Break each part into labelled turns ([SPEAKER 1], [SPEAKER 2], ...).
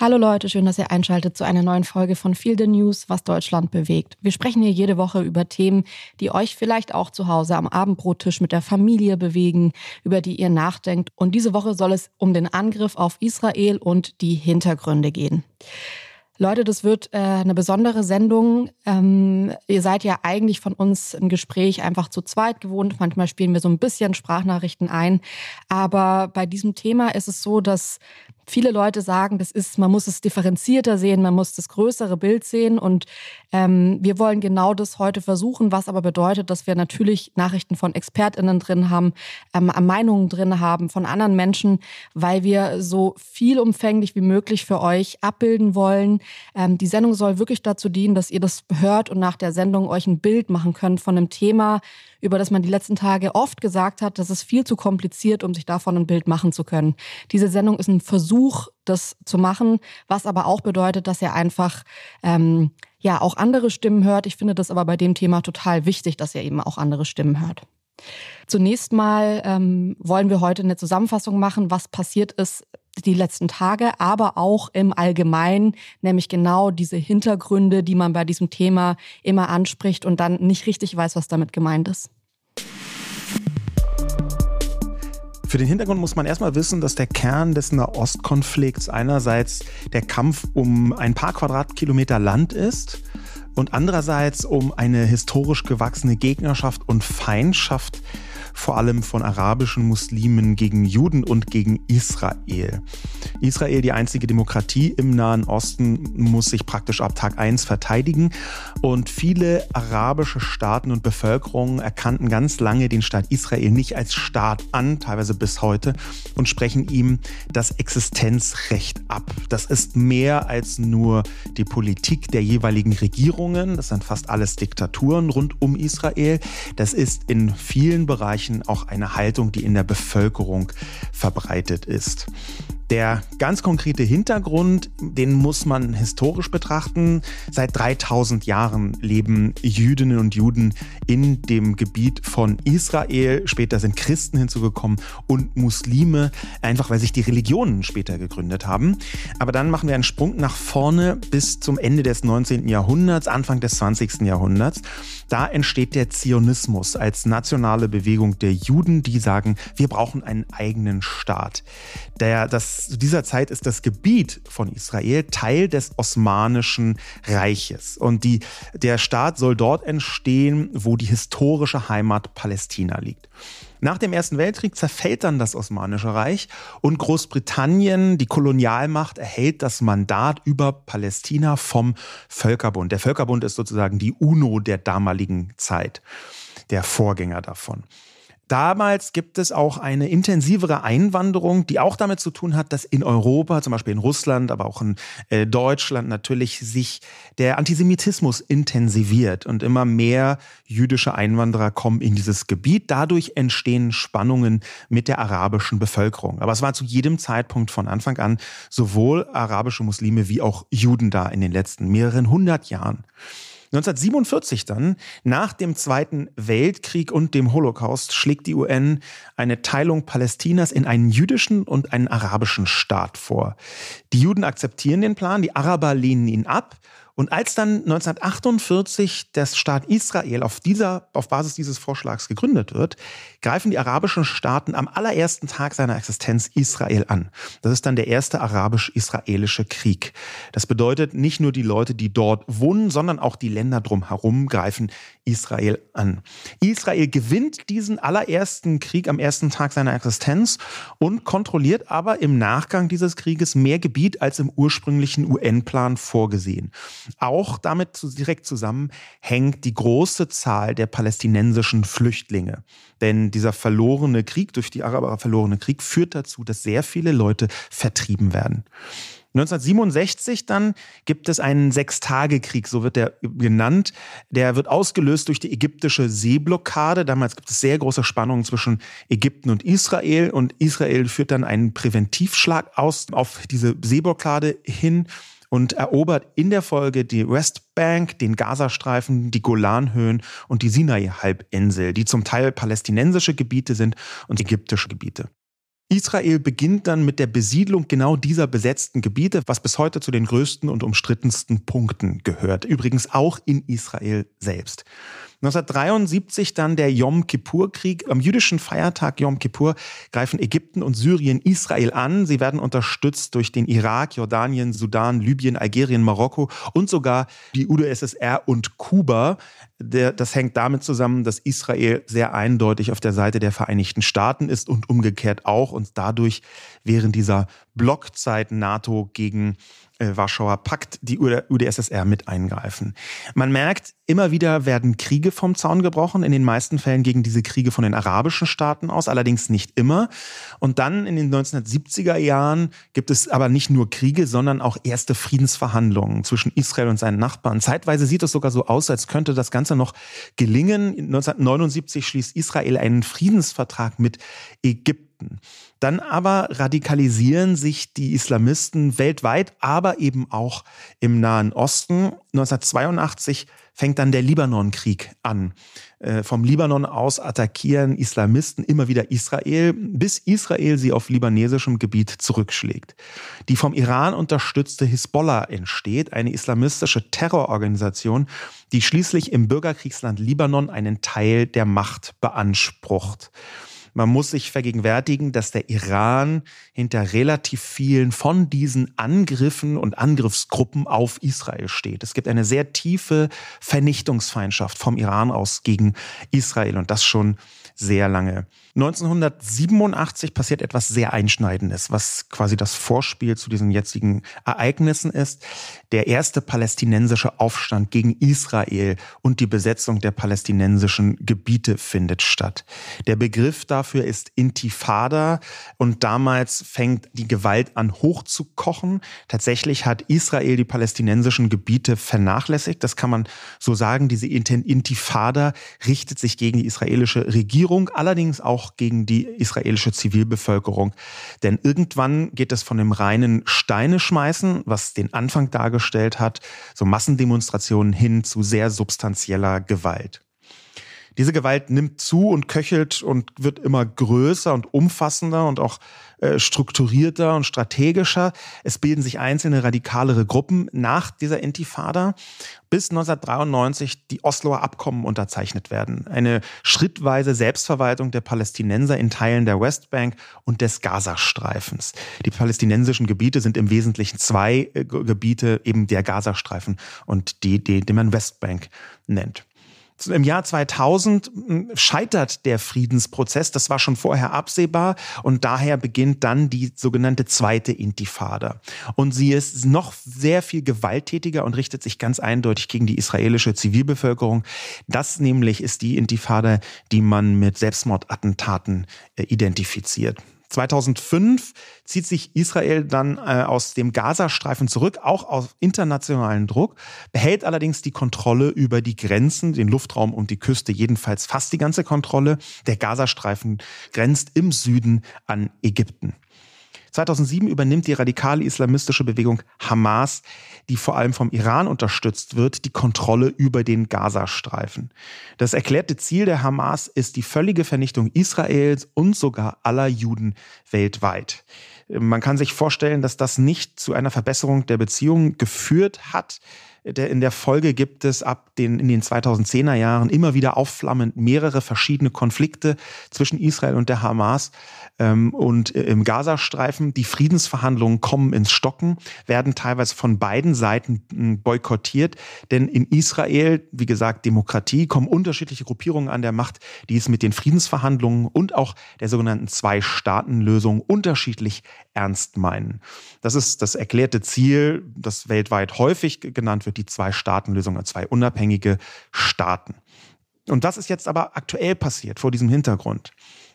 [SPEAKER 1] Hallo Leute, schön, dass ihr einschaltet zu einer neuen Folge von Feel the News, was Deutschland bewegt. Wir sprechen hier jede Woche über Themen, die euch vielleicht auch zu Hause am Abendbrottisch mit der Familie bewegen, über die ihr nachdenkt. Und diese Woche soll es um den Angriff auf Israel und die Hintergründe gehen. Leute, das wird äh, eine besondere Sendung. Ähm, ihr seid ja eigentlich von uns ein Gespräch einfach zu zweit gewohnt. Manchmal spielen wir so ein bisschen Sprachnachrichten ein. Aber bei diesem Thema ist es so, dass viele Leute sagen, das ist, man muss es differenzierter sehen, man muss das größere Bild sehen. Und ähm, wir wollen genau das heute versuchen, was aber bedeutet, dass wir natürlich Nachrichten von ExpertInnen drin haben, ähm, Meinungen drin haben von anderen Menschen, weil wir so viel umfänglich wie möglich für euch abbilden wollen. Ähm, die Sendung soll wirklich dazu dienen, dass ihr das hört und nach der Sendung euch ein Bild machen könnt von einem Thema, über das man die letzten Tage oft gesagt hat, das ist viel zu kompliziert, um sich davon ein Bild machen zu können. Diese Sendung ist ein Versuch, das zu machen, was aber auch bedeutet, dass ihr einfach ähm, ja auch andere Stimmen hört. Ich finde das aber bei dem Thema total wichtig, dass ihr eben auch andere Stimmen hört. Zunächst mal ähm, wollen wir heute eine Zusammenfassung machen, was passiert ist die letzten Tage, aber auch im Allgemeinen, nämlich genau diese Hintergründe, die man bei diesem Thema immer anspricht und dann nicht richtig weiß, was damit gemeint ist.
[SPEAKER 2] Für den Hintergrund muss man erstmal wissen, dass der Kern des Nahostkonflikts einerseits der Kampf um ein paar Quadratkilometer Land ist und andererseits um eine historisch gewachsene Gegnerschaft und Feindschaft vor allem von arabischen Muslimen gegen Juden und gegen Israel. Israel, die einzige Demokratie im Nahen Osten, muss sich praktisch ab Tag 1 verteidigen. Und viele arabische Staaten und Bevölkerungen erkannten ganz lange den Staat Israel nicht als Staat an, teilweise bis heute, und sprechen ihm das Existenzrecht ab. Das ist mehr als nur die Politik der jeweiligen Regierungen. Das sind fast alles Diktaturen rund um Israel. Das ist in vielen Bereichen Bereichen auch eine Haltung, die in der Bevölkerung verbreitet ist. Der ganz konkrete Hintergrund, den muss man historisch betrachten. Seit 3000 Jahren leben Jüdinnen und Juden in dem Gebiet von Israel. Später sind Christen hinzugekommen und Muslime, einfach weil sich die Religionen später gegründet haben. Aber dann machen wir einen Sprung nach vorne bis zum Ende des 19. Jahrhunderts, Anfang des 20. Jahrhunderts. Da entsteht der Zionismus als nationale Bewegung der Juden, die sagen, wir brauchen einen eigenen Staat. Der, das, zu dieser Zeit ist das Gebiet von Israel Teil des Osmanischen Reiches. Und die, der Staat soll dort entstehen, wo die historische Heimat Palästina liegt. Nach dem Ersten Weltkrieg zerfällt dann das Osmanische Reich und Großbritannien, die Kolonialmacht, erhält das Mandat über Palästina vom Völkerbund. Der Völkerbund ist sozusagen die UNO der damaligen Zeit, der Vorgänger davon. Damals gibt es auch eine intensivere Einwanderung, die auch damit zu tun hat, dass in Europa, zum Beispiel in Russland, aber auch in äh, Deutschland natürlich sich der Antisemitismus intensiviert und immer mehr jüdische Einwanderer kommen in dieses Gebiet. Dadurch entstehen Spannungen mit der arabischen Bevölkerung. Aber es war zu jedem Zeitpunkt von Anfang an sowohl arabische Muslime wie auch Juden da in den letzten mehreren hundert Jahren. 1947 dann, nach dem Zweiten Weltkrieg und dem Holocaust, schlägt die UN eine Teilung Palästinas in einen jüdischen und einen arabischen Staat vor. Die Juden akzeptieren den Plan, die Araber lehnen ihn ab und als dann 1948 der Staat Israel auf, dieser, auf Basis dieses Vorschlags gegründet wird, greifen die arabischen Staaten am allerersten Tag seiner Existenz Israel an. Das ist dann der erste arabisch-israelische Krieg. Das bedeutet, nicht nur die Leute, die dort wohnen, sondern auch die Länder drumherum greifen Israel an. Israel gewinnt diesen allerersten Krieg am ersten Tag seiner Existenz und kontrolliert aber im Nachgang dieses Krieges mehr Gebiet als im ursprünglichen UN-Plan vorgesehen. Auch damit direkt zusammen hängt die große Zahl der palästinensischen Flüchtlinge. Denn dieser verlorene Krieg, durch die Araber verlorene Krieg, führt dazu, dass sehr viele Leute vertrieben werden. 1967 dann gibt es einen Sechstagekrieg, so wird er genannt. Der wird ausgelöst durch die ägyptische Seeblockade. Damals gibt es sehr große Spannungen zwischen Ägypten und Israel und Israel führt dann einen Präventivschlag aus auf diese Seeblockade hin und erobert in der Folge die Westbank, den Gazastreifen, die Golanhöhen und die Sinai-Halbinsel, die zum Teil palästinensische Gebiete sind und ägyptische Gebiete. Israel beginnt dann mit der Besiedlung genau dieser besetzten Gebiete, was bis heute zu den größten und umstrittensten Punkten gehört. Übrigens auch in Israel selbst. 1973 dann der Yom Kippur-Krieg. Am jüdischen Feiertag Yom Kippur greifen Ägypten und Syrien Israel an. Sie werden unterstützt durch den Irak, Jordanien, Sudan, Libyen, Algerien, Marokko und sogar die UdSSR und Kuba. das hängt damit zusammen, dass Israel sehr eindeutig auf der Seite der Vereinigten Staaten ist und umgekehrt auch und dadurch während dieser Blockzeit NATO gegen Warschauer Pakt, die UdSSR mit eingreifen. Man merkt, immer wieder werden Kriege vom Zaun gebrochen, in den meisten Fällen gegen diese Kriege von den arabischen Staaten aus, allerdings nicht immer. Und dann in den 1970er Jahren gibt es aber nicht nur Kriege, sondern auch erste Friedensverhandlungen zwischen Israel und seinen Nachbarn. Zeitweise sieht es sogar so aus, als könnte das Ganze noch gelingen. 1979 schließt Israel einen Friedensvertrag mit Ägypten. Dann aber radikalisieren sich die Islamisten weltweit, aber eben auch im Nahen Osten. 1982 fängt dann der Libanonkrieg an. Äh, vom Libanon aus attackieren Islamisten immer wieder Israel, bis Israel sie auf libanesischem Gebiet zurückschlägt. Die vom Iran unterstützte Hisbollah entsteht, eine islamistische Terrororganisation, die schließlich im Bürgerkriegsland Libanon einen Teil der Macht beansprucht. Man muss sich vergegenwärtigen, dass der Iran hinter relativ vielen von diesen Angriffen und Angriffsgruppen auf Israel steht. Es gibt eine sehr tiefe Vernichtungsfeindschaft vom Iran aus gegen Israel und das schon sehr lange. 1987 passiert etwas sehr Einschneidendes, was quasi das Vorspiel zu diesen jetzigen Ereignissen ist. Der erste palästinensische Aufstand gegen Israel und die Besetzung der palästinensischen Gebiete findet statt. Der Begriff dafür ist Intifada und damals fängt die Gewalt an hochzukochen. Tatsächlich hat Israel die palästinensischen Gebiete vernachlässigt. Das kann man so sagen. Diese Intifada richtet sich gegen die israelische Regierung, allerdings auch auch gegen die israelische Zivilbevölkerung. Denn irgendwann geht es von dem reinen Steine schmeißen, was den Anfang dargestellt hat, so Massendemonstrationen hin zu sehr substanzieller Gewalt. Diese Gewalt nimmt zu und köchelt und wird immer größer und umfassender und auch äh, strukturierter und strategischer. Es bilden sich einzelne radikalere Gruppen nach dieser Intifada, bis 1993 die Osloer Abkommen unterzeichnet werden. Eine schrittweise Selbstverwaltung der Palästinenser in Teilen der Westbank und des Gazastreifens. Die palästinensischen Gebiete sind im Wesentlichen zwei äh, Gebiete, eben der Gazastreifen und die, die, die man Westbank nennt. Im Jahr 2000 hm, scheitert der Friedensprozess. Das war schon vorher absehbar und daher beginnt dann die sogenannte zweite Intifada. Und sie ist noch sehr viel gewalttätiger und richtet sich ganz eindeutig gegen die israelische Zivilbevölkerung. Das nämlich ist die Intifada, die man mit Selbstmordattentaten äh, identifiziert. 2005 zieht sich Israel dann äh, aus dem Gazastreifen zurück, auch auf internationalen Druck, behält allerdings die Kontrolle über die Grenzen, den Luftraum und die Küste, jedenfalls fast die ganze Kontrolle. Der Gazastreifen grenzt im Süden an Ägypten. 2007 übernimmt die radikale islamistische Bewegung Hamas, die vor allem vom Iran unterstützt wird, die Kontrolle über den Gazastreifen. Das erklärte Ziel der Hamas ist die völlige Vernichtung Israels und sogar aller Juden weltweit. Man kann sich vorstellen, dass das nicht zu einer Verbesserung der Beziehungen geführt hat. In der Folge gibt es ab den, in den 2010er Jahren immer wieder aufflammend mehrere verschiedene Konflikte zwischen Israel und der Hamas ähm, und äh, im Gazastreifen. Die Friedensverhandlungen kommen ins Stocken, werden teilweise von beiden Seiten hm, boykottiert, denn in Israel, wie gesagt, Demokratie, kommen unterschiedliche Gruppierungen an der Macht, die es mit den Friedensverhandlungen und auch der sogenannten Zwei-Staaten-Lösung unterschiedlich ernst meinen. Das ist das erklärte Ziel, das weltweit häufig genannt wird, die Zwei-Staaten-Lösung, zwei unabhängige Staaten. Und das ist jetzt aber aktuell passiert vor diesem Hintergrund.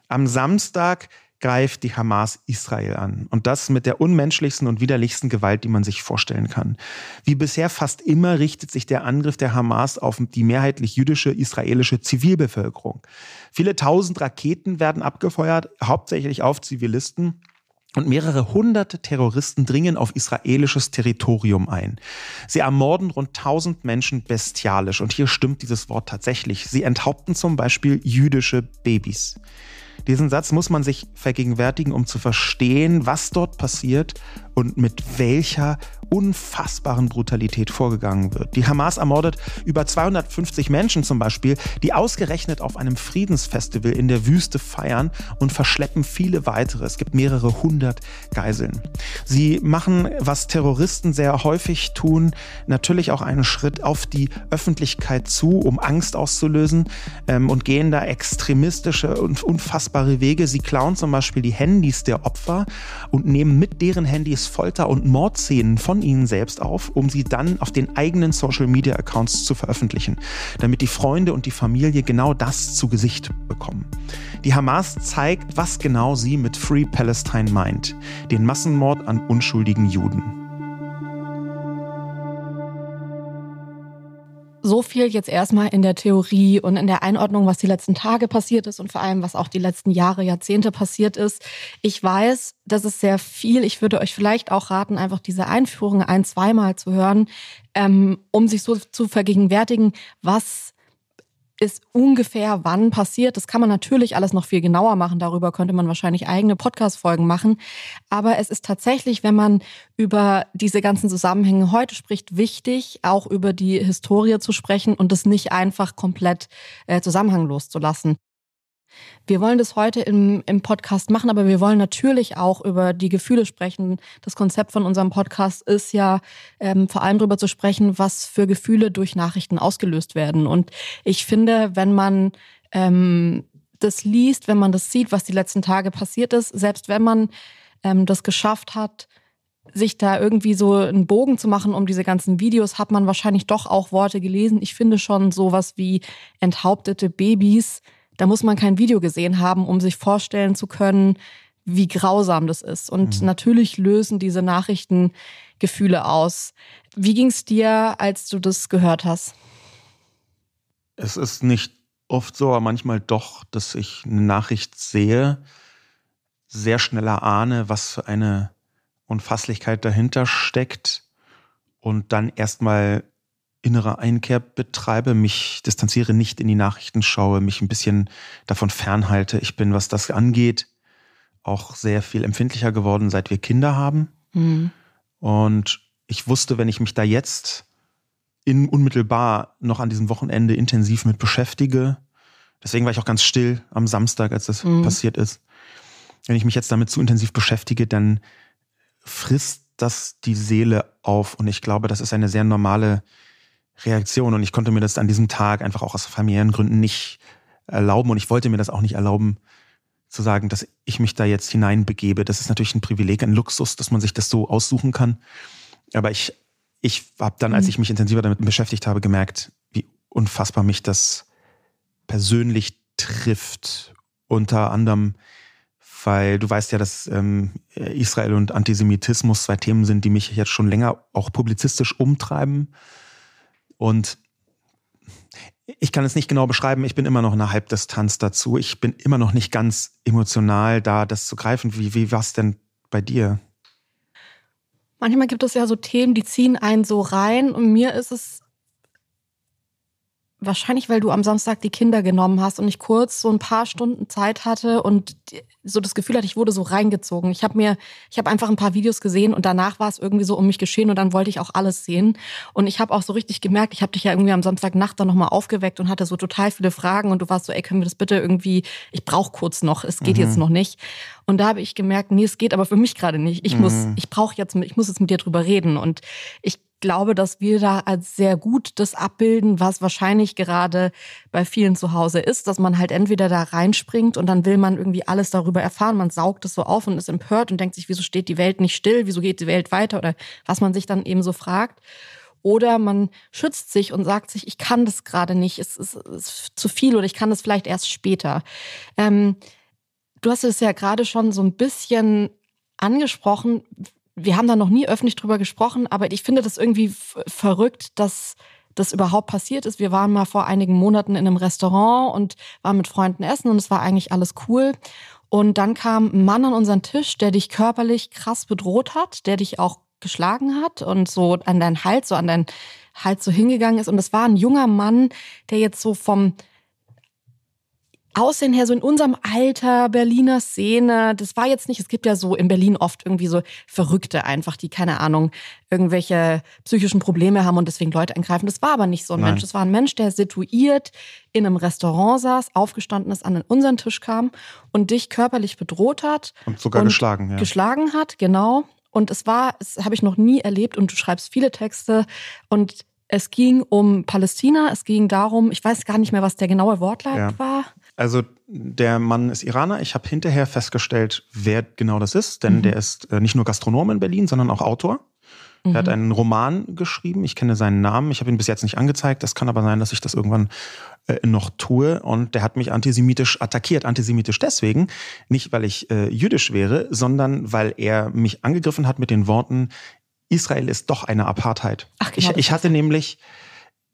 [SPEAKER 2] Am Samstag greift die Hamas Israel an. Und das mit der unmenschlichsten und widerlichsten Gewalt, die man sich vorstellen kann. Wie bisher fast immer richtet sich der Angriff der Hamas auf die mehrheitlich jüdische israelische Zivilbevölkerung. Viele tausend Raketen werden abgefeuert, hauptsächlich auf Zivilisten. Und mehrere hunderte Terroristen dringen auf israelisches Territorium ein. Sie ermorden rund tausend Menschen bestialisch. Und hier stimmt dieses Wort tatsächlich. Sie enthaupten zum Beispiel jüdische Babys. Diesen Satz muss man sich vergegenwärtigen, um zu verstehen, was dort passiert und mit welcher unfassbaren Brutalität vorgegangen wird. Die Hamas ermordet über 250 Menschen zum Beispiel, die ausgerechnet auf einem Friedensfestival in der Wüste feiern und verschleppen viele weitere. Es gibt mehrere hundert Geiseln. Sie machen, was Terroristen sehr häufig tun, natürlich auch einen Schritt auf die Öffentlichkeit zu, um Angst auszulösen ähm, und gehen da extremistische und unfassbare Wege. Sie klauen zum Beispiel die Handys der Opfer und nehmen mit deren Handys Folter- und Mordszenen von ihnen selbst auf, um sie dann auf den eigenen Social-Media-Accounts zu veröffentlichen, damit die Freunde und die Familie genau das zu Gesicht bekommen. Die Hamas zeigt, was genau sie mit Free Palestine meint, den Massenmord an unschuldigen Juden.
[SPEAKER 1] So viel jetzt erstmal in der Theorie und in der Einordnung, was die letzten Tage passiert ist und vor allem, was auch die letzten Jahre, Jahrzehnte passiert ist. Ich weiß, das ist sehr viel. Ich würde euch vielleicht auch raten, einfach diese Einführung ein-, zweimal zu hören, ähm, um sich so zu vergegenwärtigen, was ist ungefähr wann passiert. Das kann man natürlich alles noch viel genauer machen. Darüber könnte man wahrscheinlich eigene Podcast-Folgen machen. Aber es ist tatsächlich, wenn man über diese ganzen Zusammenhänge heute spricht, wichtig, auch über die Historie zu sprechen und es nicht einfach komplett äh, zusammenhanglos zu lassen. Wir wollen das heute im, im Podcast machen, aber wir wollen natürlich auch über die Gefühle sprechen. Das Konzept von unserem Podcast ist ja ähm, vor allem darüber zu sprechen, was für Gefühle durch Nachrichten ausgelöst werden. Und ich finde, wenn man ähm, das liest, wenn man das sieht, was die letzten Tage passiert ist, selbst wenn man ähm, das geschafft hat, sich da irgendwie so einen Bogen zu machen um diese ganzen Videos, hat man wahrscheinlich doch auch Worte gelesen. Ich finde schon sowas wie enthauptete Babys da muss man kein Video gesehen haben, um sich vorstellen zu können, wie grausam das ist. Und mhm. natürlich lösen diese Nachrichten Gefühle aus. Wie ging es dir, als du das gehört hast?
[SPEAKER 2] Es ist nicht oft so, aber manchmal doch, dass ich eine Nachricht sehe, sehr schneller ahne, was für eine Unfasslichkeit dahinter steckt und dann erstmal innere Einkehr betreibe, mich distanziere, nicht in die Nachrichten schaue, mich ein bisschen davon fernhalte. Ich bin, was das angeht, auch sehr viel empfindlicher geworden, seit wir Kinder haben. Mhm. Und ich wusste, wenn ich mich da jetzt in, unmittelbar noch an diesem Wochenende intensiv mit beschäftige, deswegen war ich auch ganz still am Samstag, als das mhm. passiert ist. Wenn ich mich jetzt damit zu intensiv beschäftige, dann frisst das die Seele auf. Und ich glaube, das ist eine sehr normale Reaktion und ich konnte mir das an diesem Tag einfach auch aus familiären Gründen nicht erlauben und ich wollte mir das auch nicht erlauben, zu sagen, dass ich mich da jetzt hineinbegebe. Das ist natürlich ein Privileg, ein Luxus, dass man sich das so aussuchen kann. Aber ich, ich habe dann, als mhm. ich mich intensiver damit beschäftigt habe, gemerkt, wie unfassbar mich das persönlich trifft. Unter anderem, weil du weißt ja, dass ähm, Israel und Antisemitismus zwei Themen sind, die mich jetzt schon länger auch publizistisch umtreiben. Und ich kann es nicht genau beschreiben, ich bin immer noch in einer Halbdistanz dazu. Ich bin immer noch nicht ganz emotional da, das zu greifen. Wie, wie war es denn bei dir?
[SPEAKER 1] Manchmal gibt es ja so Themen, die ziehen einen so rein und mir ist es Wahrscheinlich, weil du am Samstag die Kinder genommen hast und ich kurz so ein paar Stunden Zeit hatte und so das Gefühl hatte, ich wurde so reingezogen. Ich habe mir, ich habe einfach ein paar Videos gesehen und danach war es irgendwie so um mich geschehen und dann wollte ich auch alles sehen. Und ich habe auch so richtig gemerkt, ich habe dich ja irgendwie am Samstagnacht dann nochmal aufgeweckt und hatte so total viele Fragen und du warst so, ey, können wir das bitte irgendwie, ich brauche kurz noch, es geht mhm. jetzt noch nicht. Und da habe ich gemerkt, nee, es geht aber für mich gerade nicht. Ich mhm. muss, ich brauche jetzt, ich muss jetzt mit dir drüber reden. Und ich glaube, dass wir da als sehr gut das abbilden, was wahrscheinlich gerade bei vielen zu Hause ist, dass man halt entweder da reinspringt und dann will man irgendwie alles darüber erfahren, man saugt es so auf und ist empört und denkt sich, wieso steht die Welt nicht still, wieso geht die Welt weiter oder was man sich dann eben so fragt. Oder man schützt sich und sagt sich, ich kann das gerade nicht, es ist, es ist zu viel oder ich kann das vielleicht erst später. Ähm, du hast es ja gerade schon so ein bisschen angesprochen wir haben da noch nie öffentlich drüber gesprochen, aber ich finde das irgendwie verrückt, dass das überhaupt passiert ist. Wir waren mal vor einigen Monaten in einem Restaurant und waren mit Freunden essen und es war eigentlich alles cool. Und dann kam ein Mann an unseren Tisch, der dich körperlich krass bedroht hat, der dich auch geschlagen hat und so an deinen Hals, so an deinen Hals so hingegangen ist. Und es war ein junger Mann, der jetzt so vom Aussehen her, so in unserem Alter, Berliner Szene, das war jetzt nicht, es gibt ja so in Berlin oft irgendwie so Verrückte einfach, die, keine Ahnung, irgendwelche psychischen Probleme haben und deswegen Leute angreifen. Das war aber nicht so ein Nein. Mensch. Das war ein Mensch, der situiert in einem Restaurant saß, aufgestanden ist, an unseren Tisch kam und dich körperlich bedroht hat.
[SPEAKER 2] Und sogar und geschlagen, ja.
[SPEAKER 1] Geschlagen hat, genau. Und es war, das habe ich noch nie erlebt und du schreibst viele Texte und es ging um Palästina, es ging darum, ich weiß gar nicht mehr, was der genaue Wortlaut ja. war.
[SPEAKER 2] Also der Mann ist Iraner. Ich habe hinterher festgestellt, wer genau das ist, denn mhm. der ist äh, nicht nur Gastronom in Berlin, sondern auch Autor. Mhm. Er hat mhm. einen Roman geschrieben. Ich kenne seinen Namen. Ich habe ihn bis jetzt nicht angezeigt. Das kann aber sein, dass ich das irgendwann äh, noch tue. Und der hat mich antisemitisch attackiert. Antisemitisch deswegen, nicht weil ich äh, jüdisch wäre, sondern weil er mich angegriffen hat mit den Worten, Israel ist doch eine Apartheid. Ach, genau, ich, ich hatte nämlich,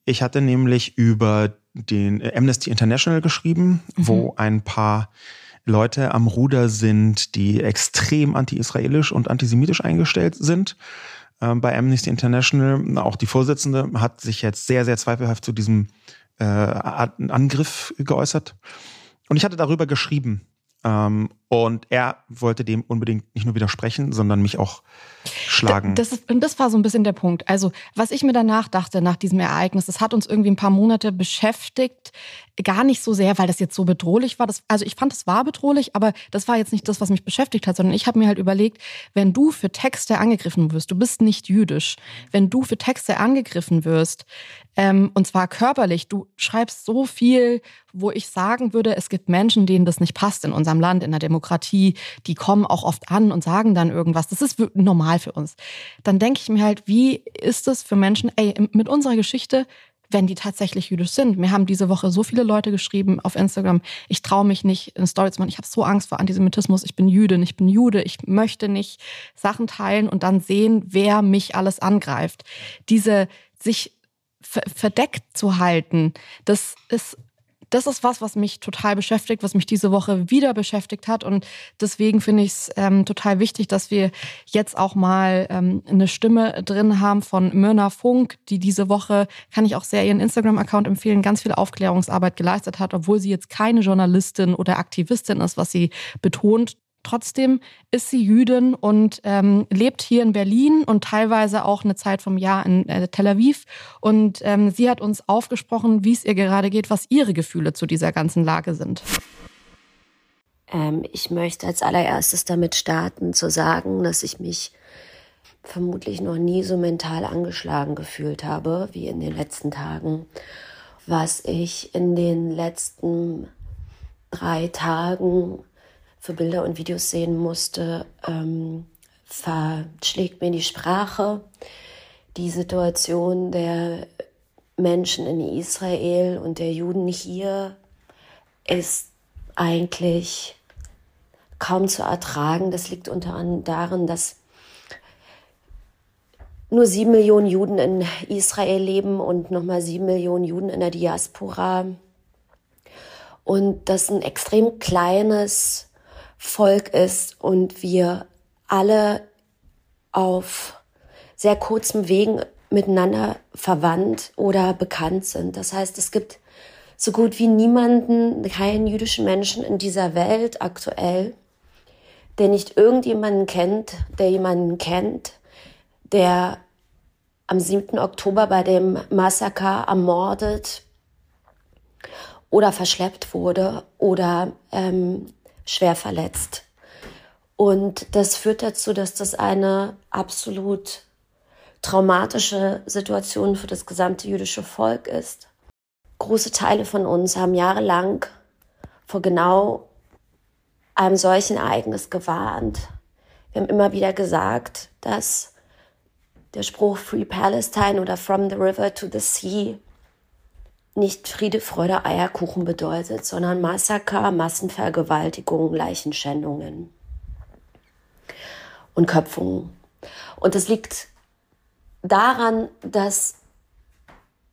[SPEAKER 2] ich hatte nämlich über den äh, Amnesty International geschrieben, mhm. wo ein paar Leute am Ruder sind, die extrem anti-israelisch und antisemitisch eingestellt sind. Ähm, bei Amnesty International, auch die Vorsitzende, hat sich jetzt sehr, sehr zweifelhaft zu diesem äh, Angriff geäußert. Und ich hatte darüber geschrieben. Ähm, und er wollte dem unbedingt nicht nur widersprechen, sondern mich auch schlagen.
[SPEAKER 1] Das, und das war so ein bisschen der Punkt. Also, was ich mir danach dachte, nach diesem Ereignis, das hat uns irgendwie ein paar Monate beschäftigt. Gar nicht so sehr, weil das jetzt so bedrohlich war. Das, also, ich fand, es war bedrohlich, aber das war jetzt nicht das, was mich beschäftigt hat, sondern ich habe mir halt überlegt, wenn du für Texte angegriffen wirst, du bist nicht jüdisch, wenn du für Texte angegriffen wirst, ähm, und zwar körperlich, du schreibst so viel, wo ich sagen würde, es gibt Menschen, denen das nicht passt in unserem Land, in der Demokratie, die kommen auch oft an und sagen dann irgendwas. Das ist normal für uns. Dann denke ich mir halt, wie ist es für Menschen, ey, mit unserer Geschichte, wenn die tatsächlich jüdisch sind. Mir haben diese Woche so viele Leute geschrieben auf Instagram, ich traue mich nicht in Stories ich habe so Angst vor Antisemitismus, ich bin Jüdin, ich bin Jude, ich möchte nicht Sachen teilen und dann sehen, wer mich alles angreift. Diese sich verdeckt zu halten, das ist das ist was, was mich total beschäftigt, was mich diese Woche wieder beschäftigt hat. Und deswegen finde ich es ähm, total wichtig, dass wir jetzt auch mal ähm, eine Stimme drin haben von Myrna Funk, die diese Woche, kann ich auch sehr ihren Instagram-Account empfehlen, ganz viel Aufklärungsarbeit geleistet hat, obwohl sie jetzt keine Journalistin oder Aktivistin ist, was sie betont. Trotzdem ist sie Jüdin und ähm, lebt hier in Berlin und teilweise auch eine Zeit vom Jahr in äh, Tel Aviv. Und ähm, sie hat uns aufgesprochen, wie es ihr gerade geht, was ihre Gefühle zu dieser ganzen Lage sind.
[SPEAKER 3] Ähm, ich möchte als allererstes damit starten, zu sagen, dass ich mich vermutlich noch nie so mental angeschlagen gefühlt habe wie in den letzten Tagen. Was ich in den letzten drei Tagen für Bilder und Videos sehen musste, ähm, verschlägt mir die Sprache. Die Situation der Menschen in Israel und der Juden hier ist eigentlich kaum zu ertragen. Das liegt unter anderem darin, dass nur sieben Millionen Juden in Israel leben und nochmal sieben Millionen Juden in der Diaspora. Und das ein extrem kleines Volk ist und wir alle auf sehr kurzem Wegen miteinander verwandt oder bekannt sind. Das heißt, es gibt so gut wie niemanden, keinen jüdischen Menschen in dieser Welt aktuell, der nicht irgendjemanden kennt, der jemanden kennt, der am 7. Oktober bei dem Massaker ermordet oder verschleppt wurde oder ähm, schwer verletzt. Und das führt dazu, dass das eine absolut traumatische Situation für das gesamte jüdische Volk ist. Große Teile von uns haben jahrelang vor genau einem solchen Ereignis gewarnt. Wir haben immer wieder gesagt, dass der Spruch Free Palestine oder From the River to the Sea nicht Friede, Freude, Eierkuchen bedeutet, sondern Massaker, Massenvergewaltigungen, Leichenschändungen und Köpfungen. Und das liegt daran, dass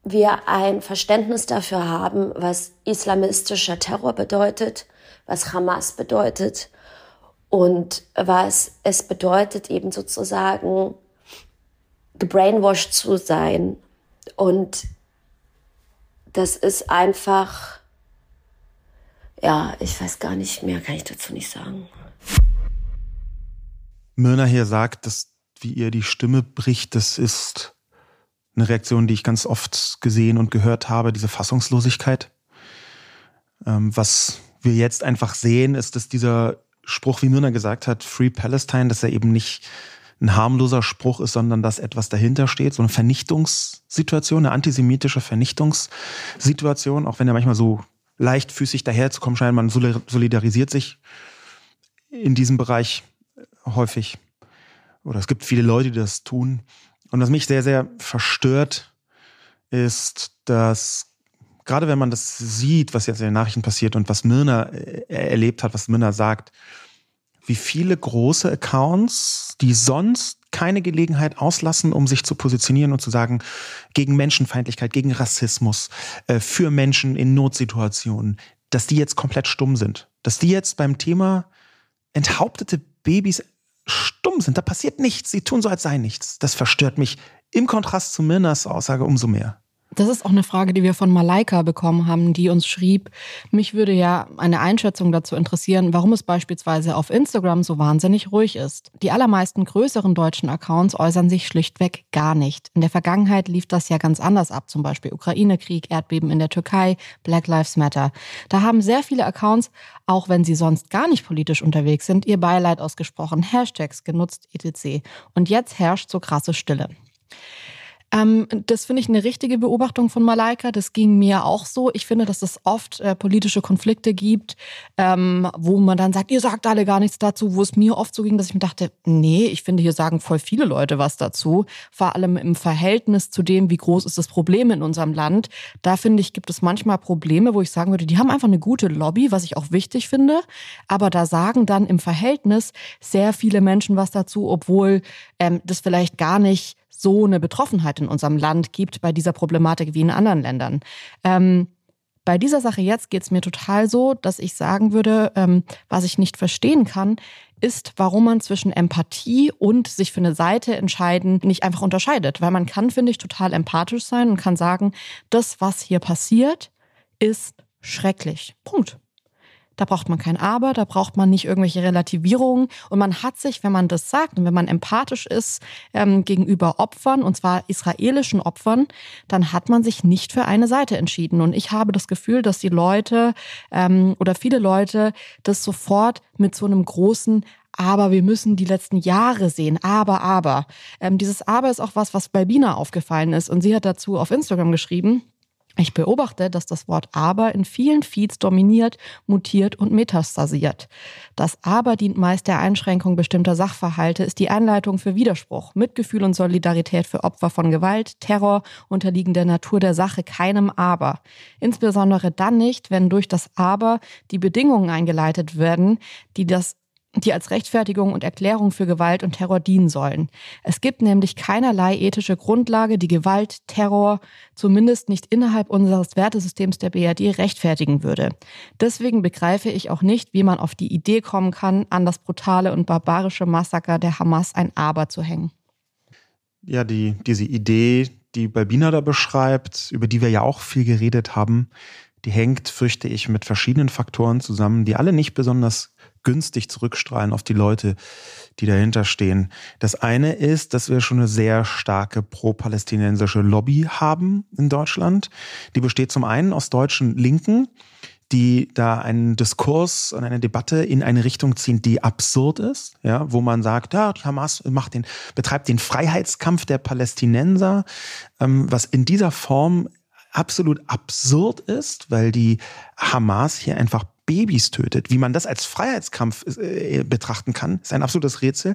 [SPEAKER 3] wir ein Verständnis dafür haben, was islamistischer Terror bedeutet, was Hamas bedeutet und was es bedeutet, eben sozusagen gebrainwashed zu sein und das ist einfach ja, ich weiß gar nicht mehr, kann ich dazu nicht sagen.
[SPEAKER 2] Myrna hier sagt, dass wie ihr die Stimme bricht, das ist eine Reaktion, die ich ganz oft gesehen und gehört habe, diese Fassungslosigkeit. Ähm, was wir jetzt einfach sehen, ist, dass dieser Spruch, wie Myrna gesagt hat, Free Palestine, dass er eben nicht ein harmloser Spruch ist, sondern dass etwas dahinter steht, so eine Vernichtungssituation, eine antisemitische Vernichtungssituation, auch wenn er manchmal so leichtfüßig daherzukommen scheint, man solidarisiert sich in diesem Bereich häufig. Oder es gibt viele Leute, die das tun. Und was mich sehr, sehr verstört, ist, dass gerade wenn man das sieht, was jetzt in den Nachrichten passiert und was Mirna äh, erlebt hat, was Mirna sagt, wie viele große Accounts, die sonst keine Gelegenheit auslassen, um sich zu positionieren und zu sagen, gegen Menschenfeindlichkeit, gegen Rassismus, äh, für Menschen in Notsituationen, dass die jetzt komplett stumm sind. Dass die jetzt beim Thema enthauptete Babys stumm sind. Da passiert nichts. Sie tun so, als sei nichts. Das verstört mich im Kontrast zu Mirnas Aussage umso mehr.
[SPEAKER 1] Das ist auch eine Frage, die wir von Malaika bekommen haben, die uns schrieb, mich würde ja eine Einschätzung dazu interessieren, warum es beispielsweise auf Instagram so wahnsinnig ruhig ist. Die allermeisten größeren deutschen Accounts äußern sich schlichtweg gar nicht. In der Vergangenheit lief das ja ganz anders ab, zum Beispiel Ukraine-Krieg, Erdbeben in der Türkei, Black Lives Matter. Da haben sehr viele Accounts, auch wenn sie sonst gar nicht politisch unterwegs sind, ihr Beileid ausgesprochen, Hashtags genutzt, etc. Und jetzt herrscht so krasse Stille. Ähm, das finde ich eine richtige Beobachtung von Malaika. Das ging mir auch so. Ich finde, dass es oft äh, politische Konflikte gibt, ähm, wo man dann sagt, ihr sagt alle gar nichts dazu, wo es mir oft so ging, dass ich mir dachte, nee, ich finde, hier sagen voll viele Leute was dazu. Vor allem im Verhältnis zu dem, wie groß ist das Problem in unserem Land. Da finde ich, gibt es manchmal Probleme, wo ich sagen würde, die haben einfach eine gute Lobby, was ich auch wichtig finde. Aber da sagen dann im Verhältnis sehr viele Menschen was dazu, obwohl ähm, das vielleicht gar nicht so eine Betroffenheit in unserem Land gibt bei dieser Problematik wie in anderen Ländern. Ähm, bei dieser Sache jetzt geht es mir total so, dass ich sagen würde, ähm, was ich nicht verstehen kann, ist, warum man zwischen Empathie und sich für eine Seite entscheiden nicht einfach unterscheidet. Weil man kann, finde ich, total empathisch sein und kann sagen, das, was hier passiert, ist schrecklich. Punkt. Da braucht man kein Aber, da braucht man nicht irgendwelche Relativierungen. Und man hat sich, wenn man das sagt und wenn man empathisch ist ähm, gegenüber Opfern, und zwar israelischen Opfern, dann hat man sich nicht für eine Seite entschieden. Und ich habe das Gefühl, dass die Leute ähm, oder viele Leute das sofort mit so einem großen aber wir müssen die letzten Jahre sehen. Aber, aber. Ähm, dieses Aber ist auch was, was bei Bina aufgefallen ist. Und sie hat dazu auf Instagram geschrieben, ich beobachte, dass das Wort aber in vielen Feeds dominiert, mutiert und metastasiert. Das aber dient meist der Einschränkung bestimmter Sachverhalte, ist die Einleitung für Widerspruch, Mitgefühl und Solidarität für Opfer von Gewalt, Terror unterliegen der Natur der Sache keinem aber. Insbesondere dann nicht, wenn durch das aber die Bedingungen eingeleitet werden, die das die als Rechtfertigung und Erklärung für Gewalt und Terror dienen sollen. Es gibt nämlich keinerlei ethische Grundlage, die Gewalt, Terror, zumindest nicht innerhalb unseres Wertesystems der BRD rechtfertigen würde. Deswegen begreife ich auch nicht, wie man auf die Idee kommen kann, an das brutale und barbarische Massaker der Hamas ein Aber zu hängen.
[SPEAKER 2] Ja, die, diese Idee, die Balbina da beschreibt, über die wir ja auch viel geredet haben, die hängt, fürchte ich, mit verschiedenen Faktoren zusammen, die alle nicht besonders günstig zurückstrahlen auf die Leute, die dahinter stehen. Das eine ist, dass wir schon eine sehr starke pro-palästinensische Lobby haben in Deutschland. Die besteht zum einen aus deutschen Linken, die da einen Diskurs und eine Debatte in eine Richtung ziehen, die absurd ist, ja, wo man sagt, ja, Hamas macht den, betreibt den Freiheitskampf der Palästinenser, ähm, was in dieser Form absolut absurd ist, weil die Hamas hier einfach Babys tötet. Wie man das als Freiheitskampf äh, betrachten kann, ist ein absolutes Rätsel.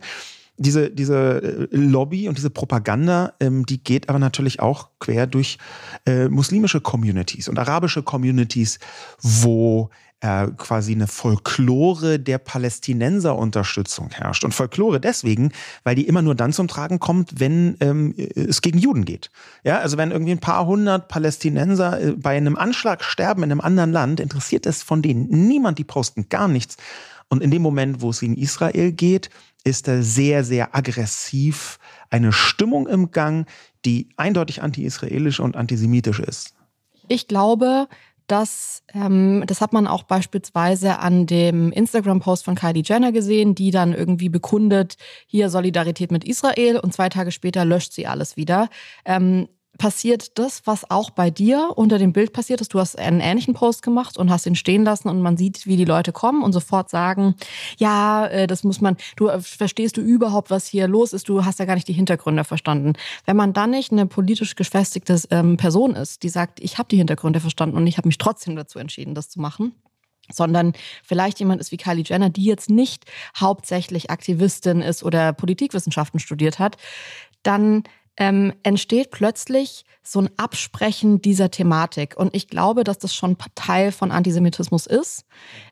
[SPEAKER 2] Diese, diese äh, Lobby und diese Propaganda, ähm, die geht aber natürlich auch quer durch äh, muslimische Communities und arabische Communities, wo äh, quasi eine Folklore der Palästinenser-Unterstützung herrscht. Und Folklore deswegen, weil die immer nur dann zum Tragen kommt, wenn ähm, es gegen Juden geht. Ja, also wenn irgendwie ein paar hundert Palästinenser äh, bei einem Anschlag sterben in einem anderen Land, interessiert es von denen niemand, die posten gar nichts. Und in dem Moment, wo es gegen Israel geht, ist da sehr, sehr aggressiv eine Stimmung im Gang, die eindeutig anti-israelisch und antisemitisch ist.
[SPEAKER 1] Ich glaube, Das, ähm, das hat man auch beispielsweise an dem Instagram-Post von Kylie Jenner gesehen, die dann irgendwie bekundet, hier Solidarität mit Israel und zwei Tage später löscht sie alles wieder. Ähm, passiert das, was auch bei dir unter dem Bild passiert ist. Du hast einen ähnlichen Post gemacht und hast ihn stehen lassen und man sieht, wie die Leute kommen und sofort sagen, ja, äh, das muss man, du äh, verstehst du überhaupt, was hier los ist, du hast ja gar nicht die Hintergründe verstanden. Wenn man dann nicht eine politisch gefestigte ähm, Person ist, die sagt, ich habe die Hintergründe verstanden und ich habe mich trotzdem dazu entschieden, das zu machen, sondern vielleicht jemand ist wie Kylie Jenner, die jetzt nicht hauptsächlich Aktivistin ist oder Politikwissenschaften studiert hat, dann ähm, entsteht plötzlich so ein Absprechen dieser Thematik. Und ich glaube, dass das schon Teil von Antisemitismus ist,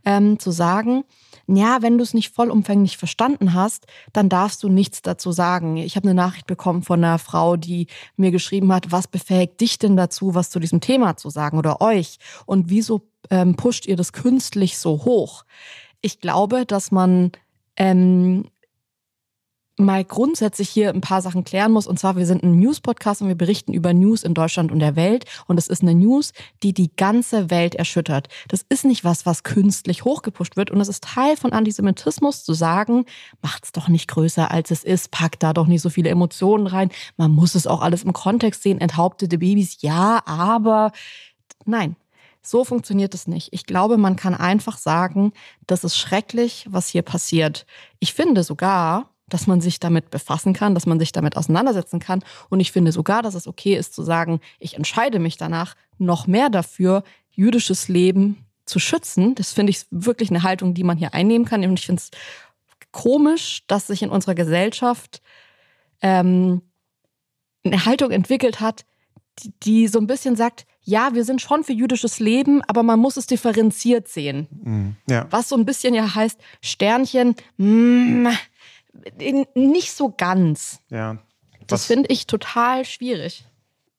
[SPEAKER 1] ähm, zu sagen, ja, wenn du es nicht vollumfänglich verstanden hast, dann darfst du nichts dazu sagen. Ich habe eine Nachricht bekommen von einer Frau, die mir geschrieben hat, was befähigt dich denn dazu, was zu diesem Thema zu sagen oder euch? Und wieso ähm, pusht ihr das künstlich so hoch? Ich glaube, dass man ähm, mal grundsätzlich hier ein paar Sachen klären muss. Und zwar, wir sind ein News-Podcast und wir berichten über News in Deutschland und der Welt. Und es ist eine News, die die ganze Welt erschüttert. Das ist nicht was, was künstlich hochgepusht wird. Und es ist Teil von Antisemitismus zu sagen, macht's doch nicht größer, als es ist. Packt da doch nicht so viele Emotionen rein. Man muss es auch alles im Kontext sehen. Enthauptete Babys, ja, aber nein. So funktioniert es nicht. Ich glaube, man kann einfach sagen, das ist schrecklich, was hier passiert. Ich finde sogar, dass man sich damit befassen kann, dass man sich damit auseinandersetzen kann. Und ich finde sogar, dass es okay ist zu sagen, ich entscheide mich danach noch mehr dafür, jüdisches Leben zu schützen. Das finde ich wirklich eine Haltung, die man hier einnehmen kann. Und ich finde es komisch, dass sich in unserer Gesellschaft ähm, eine Haltung entwickelt hat, die, die so ein bisschen sagt, ja, wir sind schon für jüdisches Leben, aber man muss es differenziert sehen. Mhm, ja. Was so ein bisschen ja heißt, Sternchen, mh, mm, nicht so ganz. Ja. Das finde ich total schwierig.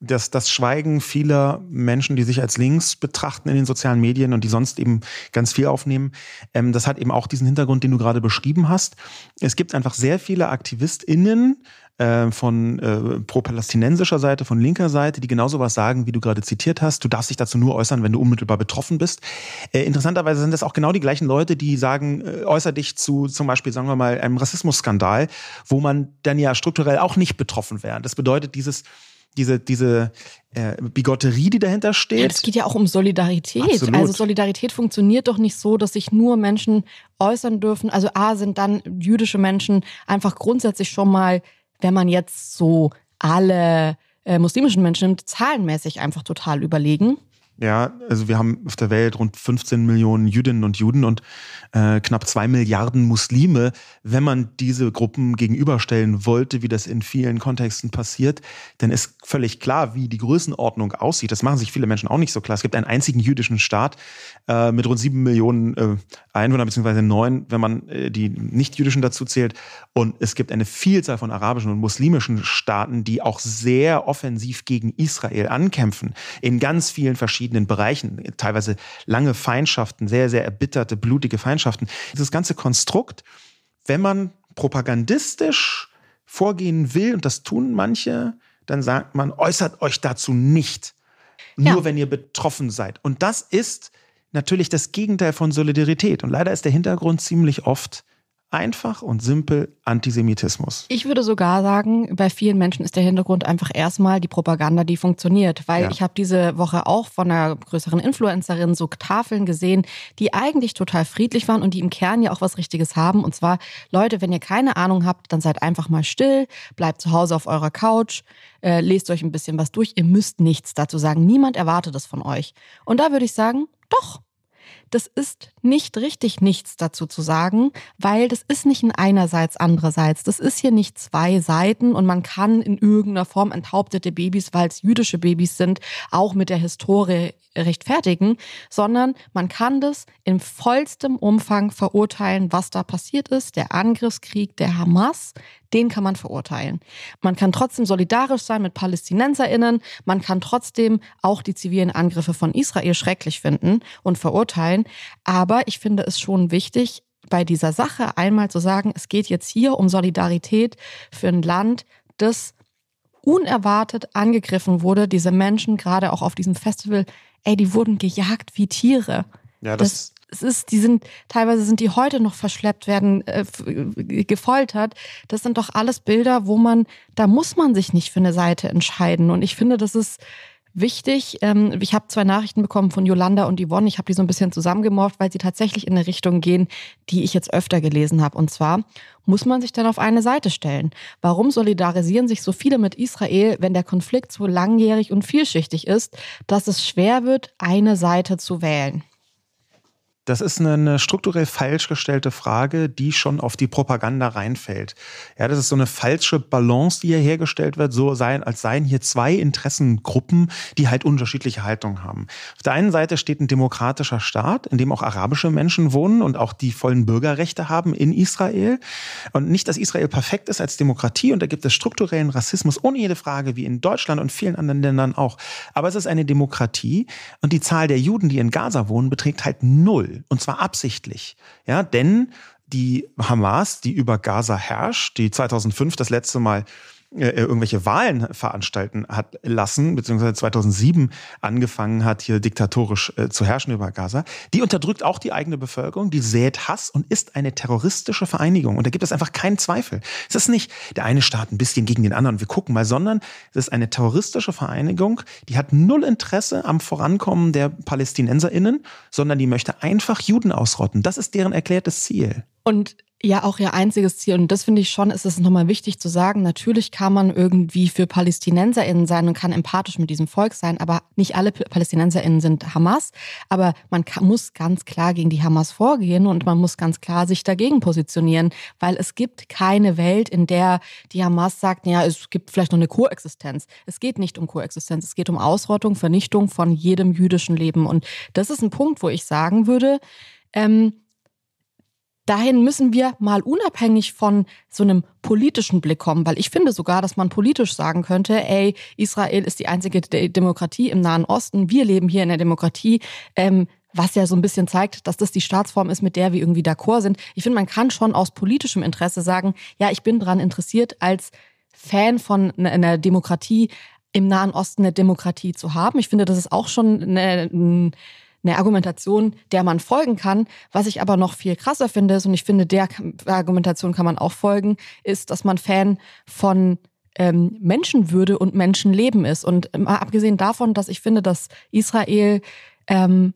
[SPEAKER 2] Das, das Schweigen vieler Menschen, die sich als links betrachten in den sozialen Medien und die sonst eben ganz viel aufnehmen, ähm, das hat eben auch diesen Hintergrund, den du gerade beschrieben hast. Es gibt einfach sehr viele AktivistInnen, äh, von äh, pro-palästinensischer Seite, von linker Seite, die genauso was sagen, wie du gerade zitiert hast. Du darfst dich dazu nur äußern, wenn du unmittelbar betroffen bist. Äh, interessanterweise sind das auch genau die gleichen Leute, die sagen, äh, äußer dich zu zum Beispiel, sagen wir mal, einem Rassismusskandal, wo man dann ja strukturell auch nicht betroffen wäre. Das bedeutet, dieses diese, diese äh, Bigotterie, die dahinter steht. Ja,
[SPEAKER 1] es geht ja auch um Solidarität. Absolut. Also Solidarität funktioniert doch nicht so, dass sich nur Menschen äußern dürfen. Also A sind dann jüdische Menschen einfach grundsätzlich schon mal wenn man jetzt so alle äh, muslimischen Menschen nimmt, zahlenmäßig einfach total überlegen.
[SPEAKER 2] Ja, also wir haben auf der Welt rund 15 Millionen Jüdinnen und Juden und äh, knapp zwei Milliarden Muslime. Wenn man diese Gruppen gegenüberstellen wollte, wie das in vielen Kontexten passiert, dann ist völlig klar, wie die Größenordnung aussieht. Das machen sich viele Menschen auch nicht so klar. Es gibt einen einzigen jüdischen Staat äh, mit rund sieben Millionen äh, Einwohnern, beziehungsweise neun, wenn man äh, die nicht-jüdischen dazu zählt. Und es gibt eine Vielzahl von arabischen und muslimischen Staaten, die auch sehr offensiv gegen Israel ankämpfen, in ganz vielen verschiedenen verschiedenen Bereichen, teilweise lange Feindschaften, sehr, sehr erbitterte, blutige Feindschaften. Dieses ganze Konstrukt, wenn man propagandistisch vorgehen will, und das tun manche, dann sagt man, äußert euch dazu nicht. Nur ja. wenn ihr betroffen seid. Und das ist natürlich das Gegenteil von Solidarität. Und leider ist der Hintergrund ziemlich oft einfach und simpel Antisemitismus.
[SPEAKER 1] Ich würde sogar sagen, bei vielen Menschen ist der Hintergrund einfach erstmal die Propaganda, die funktioniert. Weil ja. ich habe diese Woche auch von einer größeren Influencerin so Tafeln gesehen, die eigentlich total friedlich waren und die im Kern ja auch was Richtiges haben. Und zwar, Leute, wenn ihr keine Ahnung habt, dann seid einfach mal still, bleibt zu Hause auf eurer Couch, äh, lest euch ein bisschen was durch. Ihr müsst nichts dazu sagen. Niemand erwartet das von euch. Und da würde ich sagen, doch, das ist nicht richtig, nichts dazu zu sagen, weil das ist nicht ein einerseits, andererseits. Das ist hier nicht zwei Seiten und man kann in irgendeiner Form enthauptete Babys, weil es jüdische Babys sind, auch mit der Historie rechtfertigen, sondern man kann das in vollstem Umfang verurteilen, was da passiert ist. Der Angriffskrieg der Hamas, den kann man verurteilen. Man kann trotzdem solidarisch sein mit PalästinenserInnen. Man kann trotzdem auch die zivilen Angriffe von Israel schrecklich finden und verurteilen. Aber ich finde es schon wichtig, bei dieser Sache einmal zu sagen, es geht jetzt hier um Solidarität für ein Land, das unerwartet angegriffen wurde. Diese Menschen, gerade auch auf diesem Festival, ey, die wurden gejagt wie Tiere.
[SPEAKER 2] Ja, das, das
[SPEAKER 1] es ist, die sind, teilweise sind die heute noch verschleppt, werden äh, gefoltert. Das sind doch alles Bilder, wo man, da muss man sich nicht für eine Seite entscheiden. Und ich finde, das ist wichtig. Ähm, ich habe zwei Nachrichten bekommen von Yolanda und Yvonne. Ich habe die so ein bisschen zusammengemorft, weil sie tatsächlich in eine Richtung gehen, die ich jetzt öfter gelesen habe. Und zwar muss man sich dann auf eine Seite stellen. Warum solidarisieren sich so viele mit Israel, wenn der Konflikt so langjährig und vielschichtig ist, dass es schwer wird, eine Seite zu wählen?
[SPEAKER 2] Das ist eine, strukturell falsch gestellte Frage, die schon auf die Propaganda reinfällt. Ja, das ist so eine falsche Balance, die hier hergestellt wird, so sein, als seien hier zwei Interessengruppen, die halt unterschiedliche Haltungen haben. Auf der einen Seite steht ein demokratischer Staat, in dem auch arabische Menschen wohnen und auch die vollen Bürgerrechte haben in Israel. Und nicht, dass Israel perfekt ist als Demokratie und da gibt es strukturellen Rassismus ohne jede Frage, wie in Deutschland und vielen anderen Ländern auch. Aber es ist eine Demokratie und die Zahl der Juden, die in Gaza wohnen, beträgt halt null. Und zwar absichtlich. Ja, denn die Hamas, die über Gaza herrscht, die 2005 das letzte Mal irgendwelche Wahlen veranstalten hat lassen, beziehungsweise 2007 angefangen hat, hier diktatorisch äh, zu herrschen über Gaza, die unterdrückt auch die eigene Bevölkerung, die sät Hass und ist eine terroristische Vereinigung. Und da gibt es einfach keinen Zweifel. Es ist nicht der eine Staat ein bisschen gegen den anderen, wir gucken mal, sondern es ist eine terroristische Vereinigung, die hat null Interesse am Vorankommen der PalästinenserInnen, sondern die möchte einfach Juden ausrotten. Das ist deren erklärtes Ziel.
[SPEAKER 1] Und ja auch ihr einziges Ziel. Und das finde ich schon, ist es nochmal wichtig zu sagen. Natürlich kann man irgendwie für PalästinenserInnen sein und kann empathisch mit diesem Volk sein, aber nicht alle PalästinenserInnen sind Hamas. Aber man kann, muss ganz klar gegen die Hamas vorgehen und man muss ganz klar sich dagegen positionieren, weil es gibt keine Welt, in der die Hamas sagt, ja, es gibt vielleicht noch eine Koexistenz. Es geht nicht um Koexistenz, es geht um Ausrottung, Vernichtung von jedem jüdischen Leben. Und das ist ein Punkt, wo ich sagen würde, ähm, dahin müssen wir mal unabhängig von so einem politischen Blick kommen, weil ich finde sogar, dass man politisch sagen könnte, ey, Israel ist die einzige Demokratie im Nahen Osten, wir leben hier in der Demokratie, ähm, was ja so ein bisschen zeigt, dass das die Staatsform ist, mit der wir irgendwie d'accord sind. Ich finde, man kann schon aus politischem Interesse sagen, ja, ich bin daran interessiert, als Fan von einer Demokratie im Nahen Osten eine Demokratie zu haben. Ich finde, das ist auch schon eine, eine Argumentation, der man folgen kann. Was ich aber noch viel krasser finde, ist, und ich finde, der Argumentation kann man auch folgen, ist, dass man Fan von ähm, Menschenwürde und Menschenleben ist. Und mal abgesehen davon, dass ich finde, dass Israel ähm,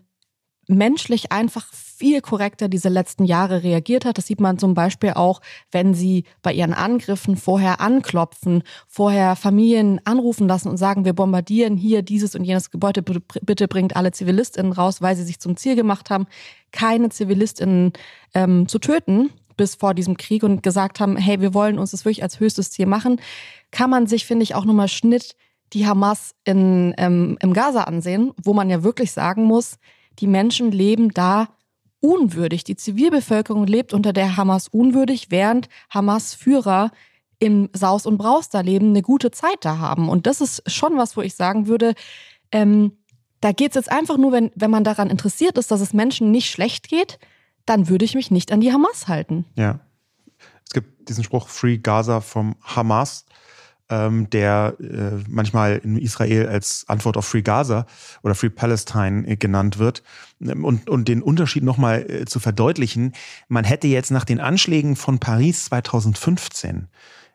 [SPEAKER 1] menschlich einfach viel korrekter diese letzten Jahre reagiert hat. Das sieht man zum Beispiel auch, wenn sie bei ihren Angriffen vorher anklopfen, vorher Familien anrufen lassen und sagen, wir bombardieren hier dieses und jenes Gebäude, bitte bringt alle Zivilistinnen raus, weil sie sich zum Ziel gemacht haben, keine Zivilistinnen ähm, zu töten bis vor diesem Krieg und gesagt haben, hey, wir wollen uns das wirklich als höchstes Ziel machen, kann man sich, finde ich, auch nochmal Schnitt die Hamas in, ähm, im Gaza ansehen, wo man ja wirklich sagen muss, die Menschen leben da unwürdig. Die Zivilbevölkerung lebt unter der Hamas unwürdig, während Hamas-Führer im Saus und Braus da leben, eine gute Zeit da haben. Und das ist schon was, wo ich sagen würde, ähm, da geht es jetzt einfach nur, wenn, wenn man daran interessiert ist, dass es Menschen nicht schlecht geht, dann würde ich mich nicht an die Hamas halten.
[SPEAKER 2] Ja. Es gibt diesen Spruch Free Gaza vom Hamas ähm, der äh, manchmal in Israel als Antwort auf Free Gaza oder Free Palestine äh, genannt wird. Ähm, und, und den Unterschied nochmal äh, zu verdeutlichen, man hätte jetzt nach den Anschlägen von Paris 2015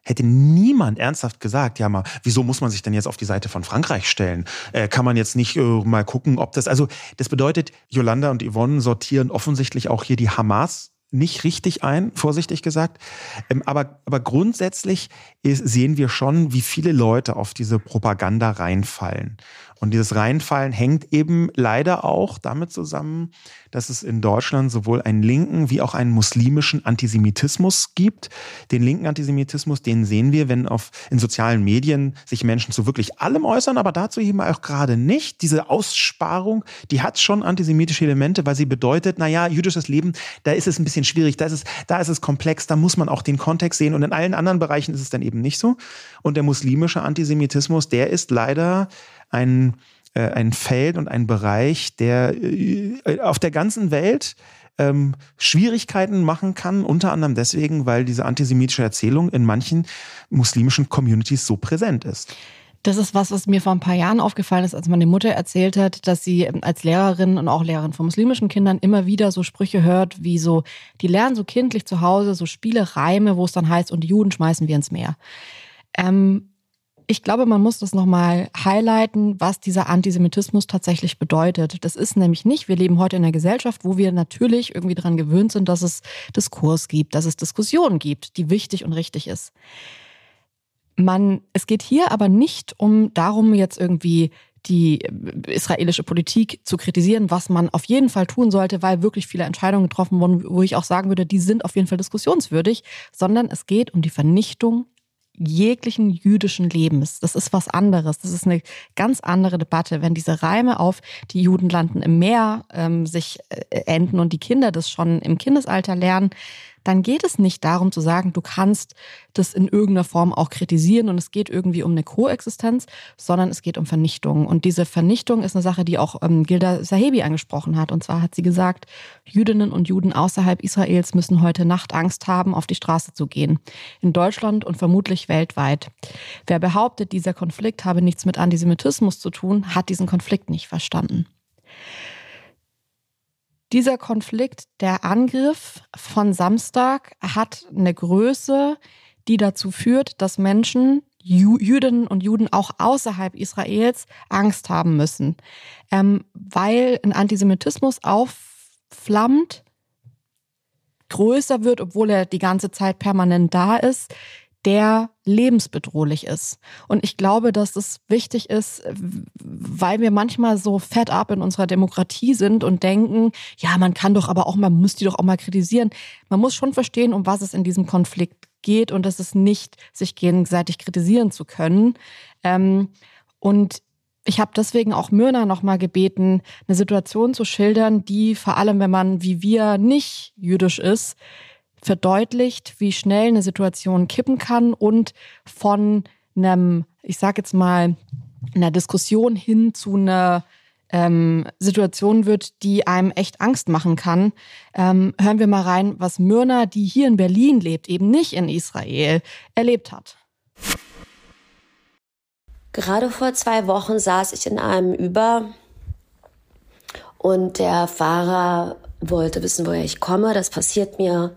[SPEAKER 2] hätte niemand ernsthaft gesagt, ja mal, wieso muss man sich denn jetzt auf die Seite von Frankreich stellen? Äh, kann man jetzt nicht äh, mal gucken, ob das, also das bedeutet, Yolanda und Yvonne sortieren offensichtlich auch hier die Hamas nicht richtig ein, vorsichtig gesagt. Ähm, aber, aber grundsätzlich ist, sehen wir schon, wie viele Leute auf diese Propaganda reinfallen. Und dieses Reinfallen hängt eben leider auch damit zusammen, dass es in Deutschland sowohl einen linken wie auch einen muslimischen Antisemitismus gibt. Den linken Antisemitismus, den sehen wir, wenn auf, in sozialen Medien sich Menschen zu wirklich allem äußern, aber dazu eben auch gerade nicht. Diese Aussparung, die hat schon antisemitische Elemente, weil sie bedeutet, naja, jüdisches Leben, da ist es ein bisschen schwierig, da ist es, da ist es komplex, da muss man auch den Kontext sehen. Und in allen anderen Bereichen ist es dann eben nicht so. Und der muslimische Antisemitismus, der ist leider ein, äh, ein Feld und ein Bereich, der äh, auf der ganzen Welt ähm, Schwierigkeiten machen kann, unter anderem deswegen, weil diese antisemitische Erzählung in manchen muslimischen Communities so präsent ist.
[SPEAKER 1] Das ist was, was mir vor ein paar Jahren aufgefallen ist, als meine Mutter erzählt hat, dass sie ähm, als Lehrerin und auch Lehrerin von muslimischen Kindern immer wieder so Sprüche hört, wie so, die lernen so kindlich zu Hause so Spiele, Reime, wo es dann heißt, und die Juden schmeißen wir ins Meer. Ähm, ich glaube, man muss das nochmal highlighten, was dieser Antisemitismus tatsächlich bedeutet. Das ist nämlich nicht, wir leben heute in einer Gesellschaft, wo wir natürlich irgendwie daran gewöhnt sind, dass es Diskurs gibt, dass es Diskussionen gibt, die wichtig und richtig ist. Man, es geht hier aber nicht um darum, jetzt irgendwie die israelische Politik zu kritisieren, was man auf jeden Fall tun sollte, weil wirklich viele Entscheidungen getroffen wurden, wo ich auch sagen würde, die sind auf jeden Fall diskussionswürdig, sondern es geht um die Vernichtung jeglichen jüdischen Lebens. Das ist was anderes. Das ist eine ganz andere Debatte. Wenn diese Reime auf die Juden landen im Meer ähm, sich äh, enden und die Kinder das schon im Kindesalter lernen, dann geht es nicht darum zu sagen, du kannst das in irgendeiner Form auch kritisieren und es geht irgendwie um eine Koexistenz, sondern es geht um Vernichtung. Und diese Vernichtung ist eine Sache, die auch ähm, Gilda Sahebi angesprochen hat. Und zwar hat sie gesagt, Jüdinnen und Juden außerhalb Israels müssen heute Nacht Angst haben, auf die Straße zu gehen. In Deutschland und vermutlich weltweit. Wer behauptet, dieser Konflikt habe nichts mit Antisemitismus zu tun, hat diesen Konflikt nicht verstanden dieser Konflikt, der Angriff von Samstag hat eine Größe, die dazu führt, dass Menschen, Jüdinnen und Juden auch außerhalb Israels Angst haben müssen, ähm, weil ein Antisemitismus aufflammt, größer wird, obwohl er die ganze Zeit permanent da ist, der lebensbedrohlich ist. Und ich glaube, dass es wichtig ist, weil wir manchmal so fed up in unserer Demokratie sind und denken, ja, man kann doch aber auch, man muss die doch auch mal kritisieren. Man muss schon verstehen, um was es in diesem Konflikt geht und dass es nicht, sich gegenseitig kritisieren zu können. Ähm, und ich habe deswegen auch Myrna nochmal gebeten, eine Situation zu schildern, die vor allem, wenn man wie wir nicht jüdisch ist, verdeutlicht, wie schnell eine Situation kippen kann und von einem, ich sage jetzt mal, einer Diskussion hin zu einer ähm, Situation wird, die einem echt Angst machen kann. Ähm, hören wir mal rein, was Myrna, die hier in Berlin lebt, eben nicht in Israel, erlebt hat.
[SPEAKER 3] Gerade vor zwei Wochen saß ich in einem Über und der Fahrer wollte wissen, woher ich komme. Das passiert mir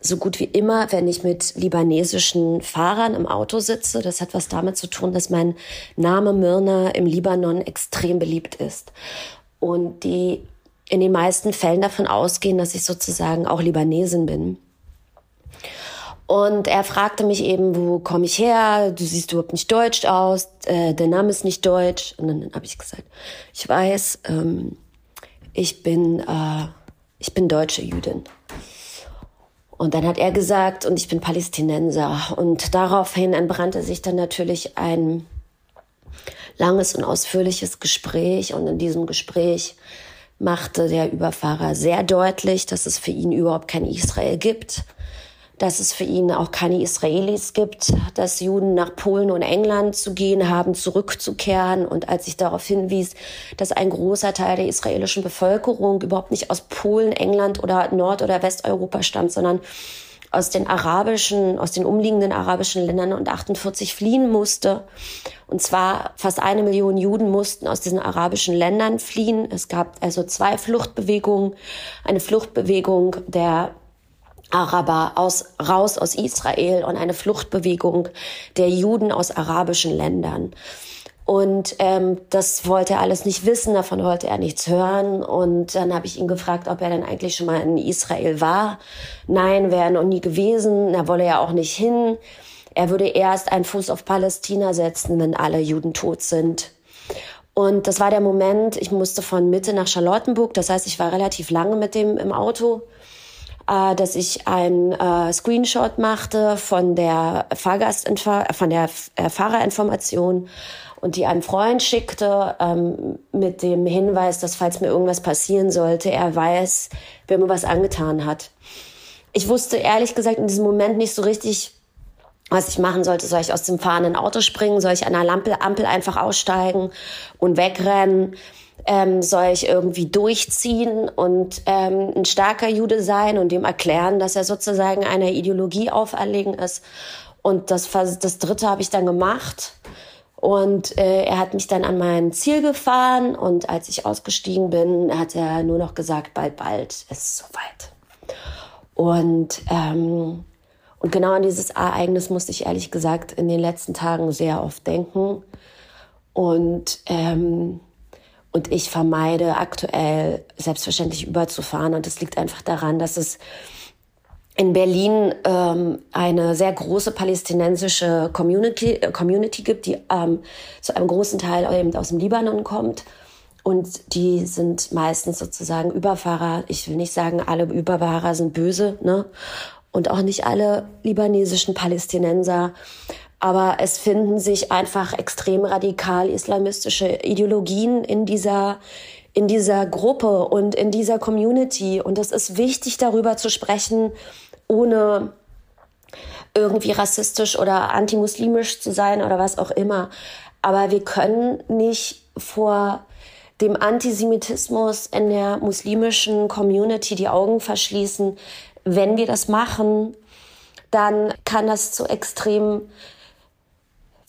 [SPEAKER 3] so gut wie immer, wenn ich mit libanesischen Fahrern im Auto sitze. Das hat was damit zu tun, dass mein Name Myrna im Libanon extrem beliebt ist. Und die in den meisten Fällen davon ausgehen, dass ich sozusagen auch Libanesin bin. Und er fragte mich eben, wo komme ich her? Du siehst überhaupt nicht deutsch aus. Äh, der Name ist nicht deutsch. Und dann habe ich gesagt, ich weiß, ähm, ich bin, äh, ich bin deutsche Jüdin. Und dann hat er gesagt, und ich bin Palästinenser. Und daraufhin entbrannte sich dann natürlich ein langes und ausführliches Gespräch. Und in diesem Gespräch machte der Überfahrer sehr deutlich, dass es für ihn überhaupt kein Israel gibt dass es für ihn auch keine Israelis gibt, dass Juden nach Polen und England zu gehen haben, zurückzukehren. Und als ich darauf hinwies, dass ein großer Teil der israelischen Bevölkerung überhaupt nicht aus Polen, England oder Nord- oder Westeuropa stammt, sondern aus den arabischen, aus den umliegenden arabischen Ländern und 48 fliehen musste. Und zwar fast eine Million Juden mussten aus diesen arabischen Ländern fliehen. Es gab also zwei Fluchtbewegungen. Eine Fluchtbewegung der Araber aus, raus aus Israel und eine Fluchtbewegung der Juden aus arabischen Ländern. Und ähm, das wollte er alles nicht wissen, davon wollte er nichts hören. Und dann habe ich ihn gefragt, ob er denn eigentlich schon mal in Israel war. Nein, wäre er noch nie gewesen, er wolle ja auch nicht hin. Er würde erst einen Fuß auf Palästina setzen, wenn alle Juden tot sind. Und das war der Moment, ich musste von Mitte nach Charlottenburg, das heißt, ich war relativ lange mit dem im Auto äh, dass ich ein äh, Screenshot machte von der Fahrgastinfo von der äh, Fahrerinformation und die einen Freund schickte ähm, mit dem Hinweis, dass falls mir irgendwas passieren sollte, er weiß, wer mir was angetan hat. Ich wusste ehrlich gesagt in diesem Moment nicht so richtig, was ich machen sollte. Soll ich aus dem fahrenden Auto springen? Soll ich an der Lampe, Ampel einfach aussteigen und wegrennen? Ähm, soll ich irgendwie durchziehen und ähm, ein starker Jude sein und dem erklären, dass er sozusagen einer Ideologie auferlegen ist. Und das, das Dritte habe ich dann gemacht. Und äh, er hat mich dann an mein Ziel gefahren und als ich ausgestiegen bin, hat er nur noch gesagt, bald, bald, es ist soweit. Und, ähm, und genau an dieses Ereignis musste ich ehrlich gesagt in den letzten Tagen sehr oft denken. Und, ähm, und ich vermeide aktuell selbstverständlich überzufahren. Und es liegt einfach daran, dass es in Berlin ähm, eine sehr große palästinensische Community, äh, Community gibt, die ähm, zu einem großen Teil eben aus dem Libanon kommt. Und die sind meistens sozusagen Überfahrer. Ich will nicht sagen, alle Überfahrer sind böse, ne? Und auch nicht alle libanesischen Palästinenser. Aber es finden sich einfach extrem radikal islamistische Ideologien in dieser, in dieser Gruppe und in dieser Community. Und es ist wichtig, darüber zu sprechen, ohne irgendwie rassistisch oder antimuslimisch zu sein oder was auch immer. Aber wir können nicht vor dem Antisemitismus in der muslimischen Community die Augen verschließen. Wenn wir das machen, dann kann das zu extrem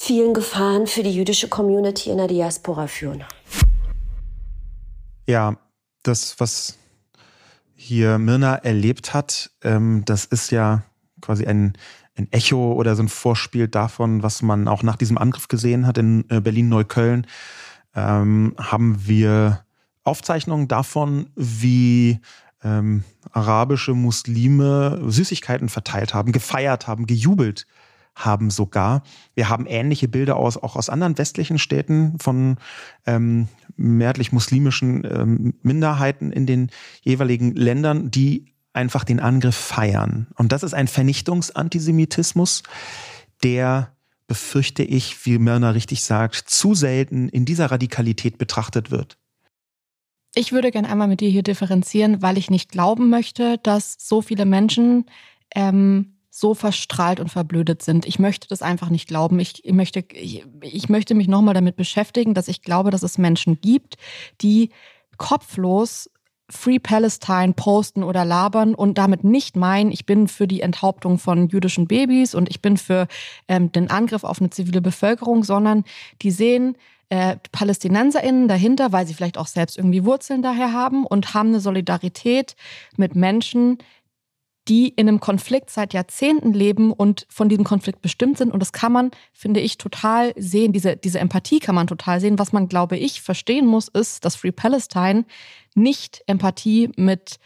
[SPEAKER 3] vielen Gefahren für die jüdische Community in der Diaspora führen.
[SPEAKER 2] Ja, das, was hier Mirna erlebt hat, ähm, das ist ja quasi ein, ein Echo oder so ein Vorspiel davon, was man auch nach diesem Angriff gesehen hat in äh, Berlin-Neukölln. Ähm, haben wir Aufzeichnungen davon, wie ähm, arabische Muslime Süßigkeiten verteilt haben, gefeiert haben, gejubelt haben sogar. Wir haben ähnliche Bilder aus, auch aus anderen westlichen Städten von ähm, mehrheitlich muslimischen ähm, Minderheiten in den jeweiligen Ländern, die einfach den Angriff feiern. Und das ist ein Vernichtungsantisemitismus, der, befürchte ich, wie Mörner richtig sagt, zu selten in dieser Radikalität betrachtet wird.
[SPEAKER 1] Ich würde gerne einmal mit dir hier differenzieren, weil ich nicht glauben möchte, dass so viele Menschen ähm, so verstrahlt und verblödet sind. Ich möchte das einfach nicht glauben. Ich möchte, ich, ich möchte mich nochmal damit beschäftigen, dass ich glaube, dass es Menschen gibt, die kopflos Free Palestine posten oder labern und damit nicht meinen, ich bin für die Enthauptung von jüdischen Babys und ich bin für ähm, den Angriff auf eine zivile Bevölkerung, sondern die sehen äh, PalästinenserInnen dahinter, weil sie vielleicht auch selbst irgendwie Wurzeln daher haben und haben eine Solidarität mit Menschen, die in einem Konflikt seit Jahrzehnten leben und von diesem Konflikt bestimmt sind. Und das kann man, finde ich, total sehen. Diese, diese Empathie kann man total sehen. Was man, glaube ich, verstehen muss, ist, dass Free Palestine nicht Empathie mit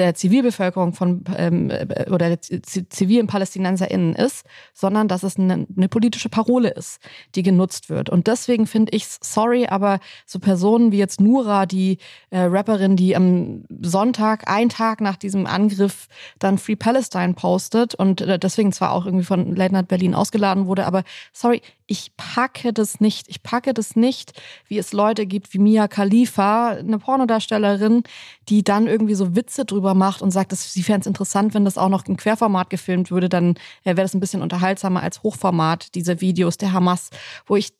[SPEAKER 1] der Zivilbevölkerung von ähm, äh, oder der zivilen PalästinenserInnen ist, sondern dass es eine, eine politische Parole ist, die genutzt wird. Und deswegen finde ich sorry, aber so Personen wie jetzt Nura, die äh, Rapperin, die am Sonntag, einen Tag nach diesem Angriff, dann Free Palestine postet und äh, deswegen zwar auch irgendwie von Late Night Berlin ausgeladen wurde, aber sorry, ich packe das nicht. Ich packe das nicht, wie es Leute gibt wie Mia Khalifa, eine Pornodarstellerin, die dann irgendwie so Witze drüber macht und sagt, dass sie fände es interessant, wenn das auch noch in Querformat gefilmt würde, dann äh, wäre das ein bisschen unterhaltsamer als Hochformat, diese Videos der Hamas, wo ich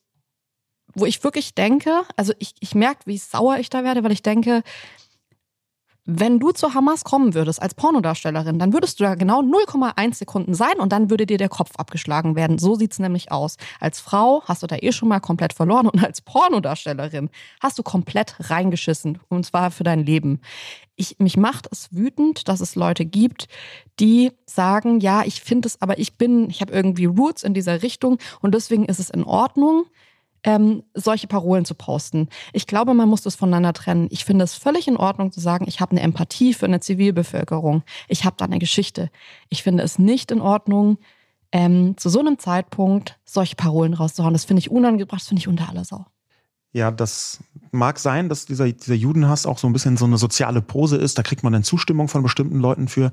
[SPEAKER 1] wo ich wirklich denke, also ich, ich merke, wie sauer ich da werde, weil ich denke, wenn du zu Hamas kommen würdest als Pornodarstellerin, dann würdest du da genau 0,1 Sekunden sein und dann würde dir der Kopf abgeschlagen werden. So sieht's nämlich aus. Als Frau hast du da eh schon mal komplett verloren und als Pornodarstellerin hast du komplett reingeschissen und zwar für dein Leben. Ich, mich macht es wütend, dass es Leute gibt, die sagen, ja, ich finde es, aber ich bin, ich habe irgendwie Roots in dieser Richtung und deswegen ist es in Ordnung, ähm, solche Parolen zu posten. Ich glaube, man muss das voneinander trennen. Ich finde es völlig in Ordnung zu sagen, ich habe eine Empathie für eine Zivilbevölkerung. Ich habe da eine Geschichte. Ich finde es nicht in Ordnung, ähm, zu so einem Zeitpunkt solche Parolen rauszuhauen. Das finde ich unangebracht, das finde ich unter aller Sau.
[SPEAKER 2] Ja, das mag sein, dass dieser, dieser Judenhass auch so ein bisschen so eine soziale Pose ist. Da kriegt man dann Zustimmung von bestimmten Leuten für.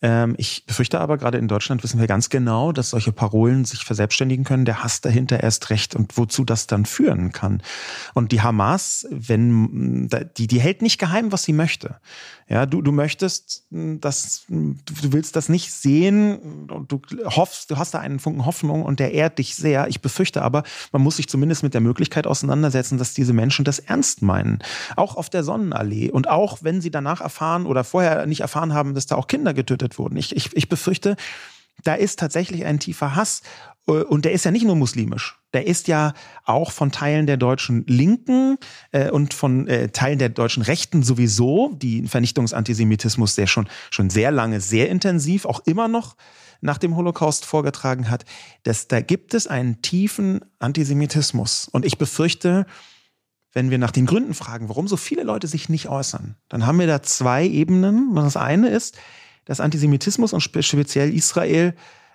[SPEAKER 2] Ähm, ich befürchte aber, gerade in Deutschland wissen wir ganz genau, dass solche Parolen sich verselbstständigen können. Der Hass dahinter erst recht und wozu das dann führen kann. Und die Hamas, wenn, die, die hält nicht geheim, was sie möchte. Ja, du, du möchtest, dass, du willst das nicht sehen und du hoffst, du hast da einen Funken Hoffnung und der ehrt dich sehr. Ich befürchte aber, man muss sich zumindest mit der Möglichkeit auseinandersetzen, dass diese Menschen das ernst meinen. Auch auf der Sonnenallee und auch wenn sie danach erfahren oder vorher nicht erfahren haben, dass da auch Kinder getötet wurden. Ich, ich, ich befürchte, da ist tatsächlich ein tiefer Hass. Äh, und der ist ja nicht nur muslimisch. Der ist ja auch von Teilen der deutschen Linken äh, und von äh, Teilen der deutschen Rechten sowieso, die Vernichtungsantisemitismus der schon, schon sehr lange, sehr intensiv, auch immer noch nach dem Holocaust vorgetragen hat, dass da gibt es einen tiefen Antisemitismus. Und ich befürchte, wenn wir nach den Gründen fragen, warum so viele Leute sich nicht äußern, dann haben wir da zwei Ebenen. Das eine ist, dass Antisemitismus und speziell Israel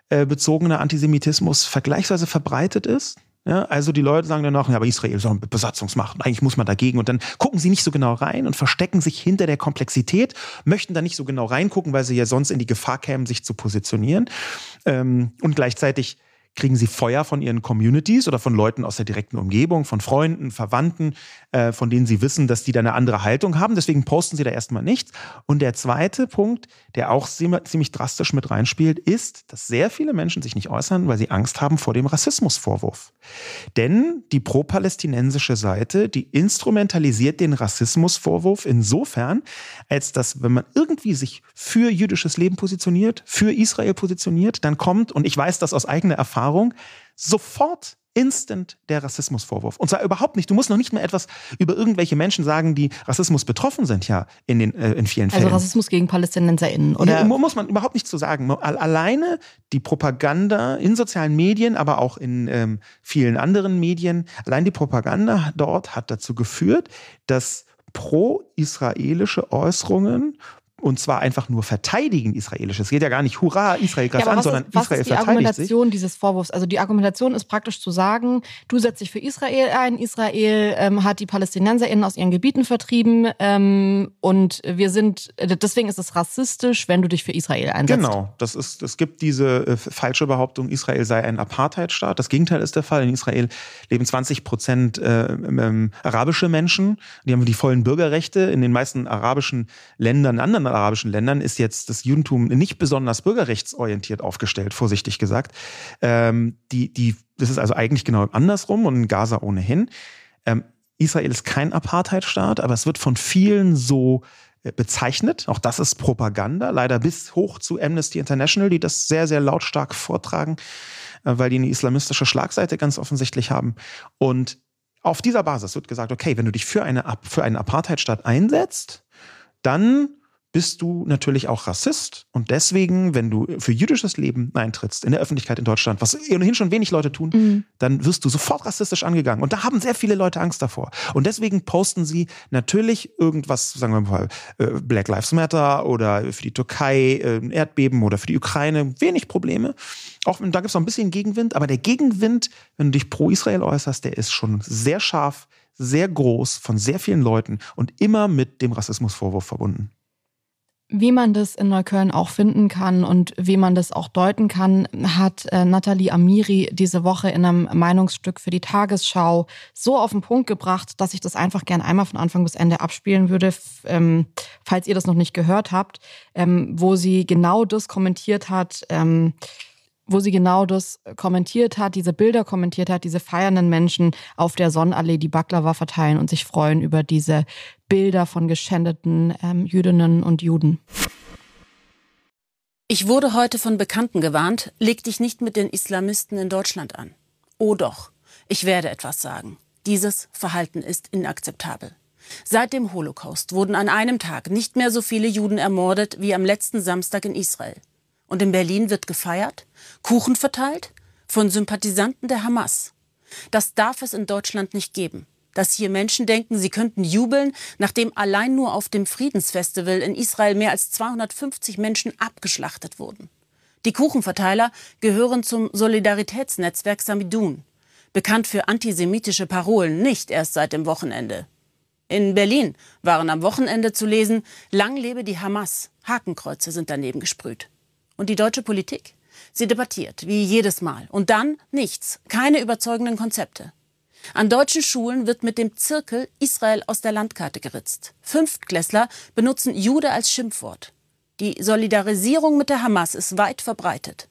[SPEAKER 2] äh, bezogener Antisemitismus vergleichsweise verbreitet ist. Ja, also die Leute sagen dann noch, ja, aber Israel doch eine Besatzungsmacht eigentlich muss man dagegen. Und dann gucken sie nicht so genau rein und verstecken sich hinter der Komplexität, möchten da nicht so genau reingucken, weil sie ja sonst in die Gefahr kämen, sich zu positionieren. Ähm, und gleichzeitig kriegen sie Feuer von ihren Communities oder von Leuten aus der direkten Umgebung, von Freunden, Verwandten, äh, von denen sie wissen, dass die da eine andere Haltung haben. Deswegen posten sie da erstmal nichts. Und der zweite Punkt, der auch ziemlich drastisch mit reinspielt, ist, dass sehr viele Menschen sich nicht äußern, weil sie Angst haben vor dem Rassismusvorwurf. Denn die pro-palästinensische Seite, die instrumentalisiert den Rassismusvorwurf insofern, als dass, wenn man irgendwie sich für jüdisches Leben positioniert, für Israel positioniert, dann kommt, und ich weiß das aus eigener Erfahrung, sofort instant der Rassismusvorwurf. Und zwar überhaupt nicht. Du musst noch nicht mehr etwas über irgendwelche Menschen sagen, die Rassismus betroffen sind, ja, in, den, äh, in vielen also Fällen.
[SPEAKER 1] Also Rassismus gegen PalästinenserInnen, oder?
[SPEAKER 2] Ja, muss man überhaupt nicht zu sagen. Alleine die Propaganda in sozialen Medien, aber auch in ähm, vielen anderen Medien, allein die Propaganda dort hat dazu geführt, dass pro-israelische Äußerungen und zwar einfach nur verteidigen israelisches. Es geht ja gar nicht, hurra, Israel greift ja, an, sondern
[SPEAKER 1] ist, was
[SPEAKER 2] Israel
[SPEAKER 1] ist die Argumentation sich. dieses Vorwurfs? Also die Argumentation ist praktisch zu sagen, du setzt dich für Israel ein, Israel ähm, hat die PalästinenserInnen aus ihren Gebieten vertrieben ähm, und wir sind, deswegen ist es rassistisch, wenn du dich für Israel einsetzt.
[SPEAKER 2] Genau, das ist, es gibt diese äh, falsche Behauptung, Israel sei ein Apartheidstaat. Das Gegenteil ist der Fall. In Israel leben 20 Prozent äh, ähm, arabische Menschen, die haben die vollen Bürgerrechte. In den meisten arabischen Ländern, anderen arabischen Ländern ist jetzt das Judentum nicht besonders bürgerrechtsorientiert aufgestellt, vorsichtig gesagt. Ähm, die, die, das ist also eigentlich genau andersrum und in Gaza ohnehin. Ähm, Israel ist kein Apartheidstaat, aber es wird von vielen so äh, bezeichnet. Auch das ist Propaganda, leider bis hoch zu Amnesty International, die das sehr, sehr lautstark vortragen, äh, weil die eine islamistische Schlagseite ganz offensichtlich haben. Und auf dieser Basis wird gesagt, okay, wenn du dich für, eine, für einen Apartheidstaat einsetzt, dann bist du natürlich auch Rassist. Und deswegen, wenn du für jüdisches Leben eintrittst in der Öffentlichkeit in Deutschland, was ohnehin schon wenig Leute tun, mhm. dann wirst du sofort rassistisch angegangen. Und da haben sehr viele Leute Angst davor. Und deswegen posten sie natürlich irgendwas, sagen wir mal, äh, Black Lives Matter oder für die Türkei äh, Erdbeben oder für die Ukraine, wenig Probleme. Auch da gibt es noch ein bisschen Gegenwind, aber der Gegenwind, wenn du dich pro Israel äußerst, der ist schon sehr scharf, sehr groß von sehr vielen Leuten und immer mit dem Rassismusvorwurf verbunden.
[SPEAKER 1] Wie man das in Neukölln auch finden kann und wie man das auch deuten kann, hat äh, Nathalie Amiri diese Woche in einem Meinungsstück für die Tagesschau so auf den Punkt gebracht, dass ich das einfach gern einmal von Anfang bis Ende abspielen würde, ähm, falls ihr das noch nicht gehört habt, ähm, wo sie genau das kommentiert hat. Ähm, wo sie genau das kommentiert hat, diese Bilder kommentiert hat, diese feiernden Menschen auf der Sonnenallee die Baklava verteilen und sich freuen über diese Bilder von geschändeten ähm, Jüdinnen und Juden.
[SPEAKER 4] Ich wurde heute von Bekannten gewarnt, leg dich nicht mit den Islamisten in Deutschland an. Oh doch, ich werde etwas sagen. Dieses Verhalten ist inakzeptabel. Seit dem Holocaust wurden an einem Tag nicht mehr so viele Juden ermordet wie am letzten Samstag in Israel. Und in Berlin wird gefeiert, Kuchen verteilt von Sympathisanten der Hamas. Das darf es in Deutschland nicht geben. Dass hier Menschen denken, sie könnten jubeln, nachdem allein nur auf dem Friedensfestival in Israel mehr als 250 Menschen abgeschlachtet wurden. Die Kuchenverteiler gehören zum Solidaritätsnetzwerk Samidun, bekannt für antisemitische Parolen, nicht erst seit dem Wochenende. In Berlin waren am Wochenende zu lesen, lang lebe die Hamas, Hakenkreuze sind daneben gesprüht. Und die deutsche Politik? Sie debattiert, wie jedes Mal. Und dann nichts, keine überzeugenden Konzepte. An deutschen Schulen wird mit dem Zirkel Israel aus der Landkarte geritzt. Fünftklässler benutzen Jude als Schimpfwort. Die Solidarisierung mit der Hamas ist weit verbreitet.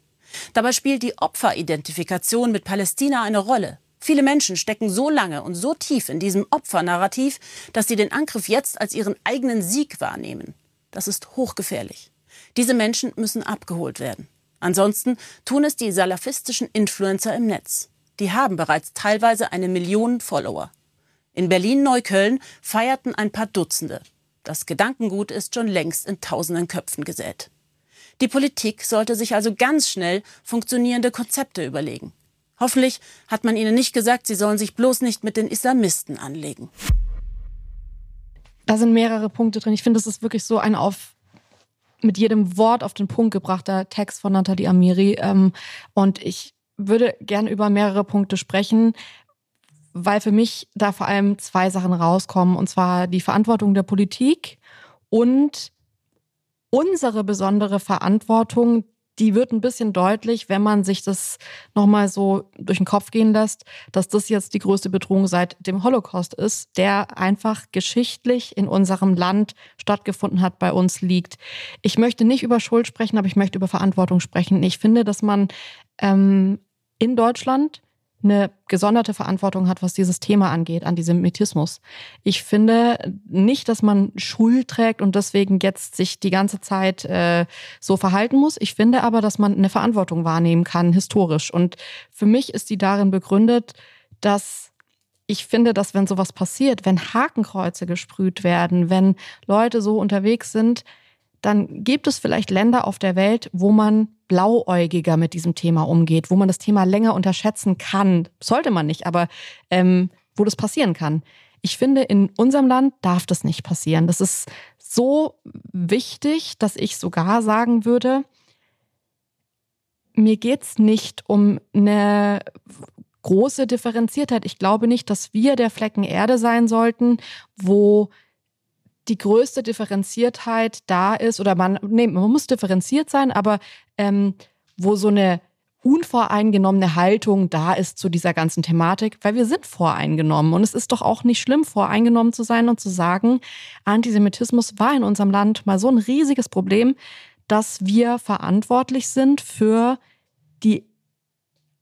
[SPEAKER 4] Dabei spielt die Opferidentifikation mit Palästina eine Rolle. Viele Menschen stecken so lange und so tief in diesem Opfernarrativ, dass sie den Angriff jetzt als ihren eigenen Sieg wahrnehmen. Das ist hochgefährlich. Diese Menschen müssen abgeholt werden. Ansonsten tun es die salafistischen Influencer im Netz. Die haben bereits teilweise eine Million Follower. In Berlin-Neukölln feierten ein paar Dutzende. Das Gedankengut ist schon längst in tausenden Köpfen gesät. Die Politik sollte sich also ganz schnell funktionierende Konzepte überlegen. Hoffentlich hat man ihnen nicht gesagt, sie sollen sich bloß nicht mit den Islamisten anlegen.
[SPEAKER 1] Da sind mehrere Punkte drin. Ich finde, es ist wirklich so ein auf mit jedem Wort auf den Punkt gebrachter Text von Nathalie Amiri. Ähm, und ich würde gerne über mehrere Punkte sprechen, weil für mich da vor allem zwei Sachen rauskommen. Und zwar die Verantwortung der Politik und unsere besondere Verantwortung, die wird ein bisschen deutlich, wenn man sich das nochmal so durch den Kopf gehen lässt, dass das jetzt die größte Bedrohung seit dem Holocaust ist, der einfach geschichtlich in unserem Land stattgefunden hat, bei uns liegt. Ich möchte nicht über Schuld sprechen, aber ich möchte über Verantwortung sprechen. Ich finde, dass man ähm, in Deutschland eine gesonderte Verantwortung hat, was dieses Thema angeht, Antisemitismus. Ich finde nicht, dass man Schuld trägt und deswegen jetzt sich die ganze Zeit äh, so verhalten muss. Ich finde aber, dass man eine Verantwortung wahrnehmen kann, historisch. Und für mich ist die darin begründet, dass ich finde, dass wenn sowas passiert, wenn Hakenkreuze gesprüht werden, wenn Leute so unterwegs sind, dann gibt es vielleicht Länder auf der Welt, wo man blauäugiger mit diesem Thema umgeht, wo man das Thema länger unterschätzen kann. Sollte man nicht, aber ähm, wo das passieren kann. Ich finde, in unserem Land darf das nicht passieren. Das ist so wichtig, dass ich sogar sagen würde, mir geht's nicht um eine große Differenziertheit. Ich glaube nicht, dass wir der Flecken Erde sein sollten, wo die größte Differenziertheit da ist, oder man, nee, man muss differenziert sein, aber ähm, wo so eine unvoreingenommene Haltung da ist zu dieser ganzen Thematik, weil wir sind voreingenommen. Und es ist doch auch nicht schlimm, voreingenommen zu sein und zu sagen, Antisemitismus war in unserem Land mal so ein riesiges Problem, dass wir verantwortlich sind für die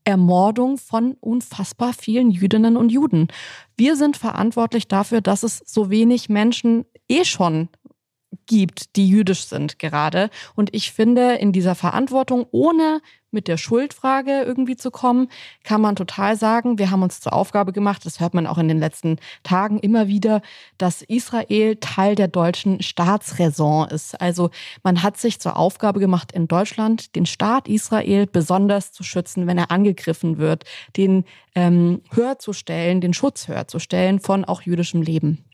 [SPEAKER 1] Ermordung von unfassbar vielen Jüdinnen und Juden. Wir sind verantwortlich dafür, dass es so wenig Menschen eh schon gibt, die jüdisch sind gerade. Und ich finde, in dieser Verantwortung, ohne mit der Schuldfrage irgendwie zu kommen, kann man total sagen, wir haben uns zur Aufgabe gemacht, das hört man auch in den letzten Tagen immer wieder, dass Israel Teil der deutschen Staatsräson ist. Also man hat sich zur Aufgabe gemacht, in Deutschland den Staat Israel besonders zu schützen, wenn er angegriffen wird, den ähm, höher zu stellen, den Schutz höher zu stellen von auch jüdischem Leben.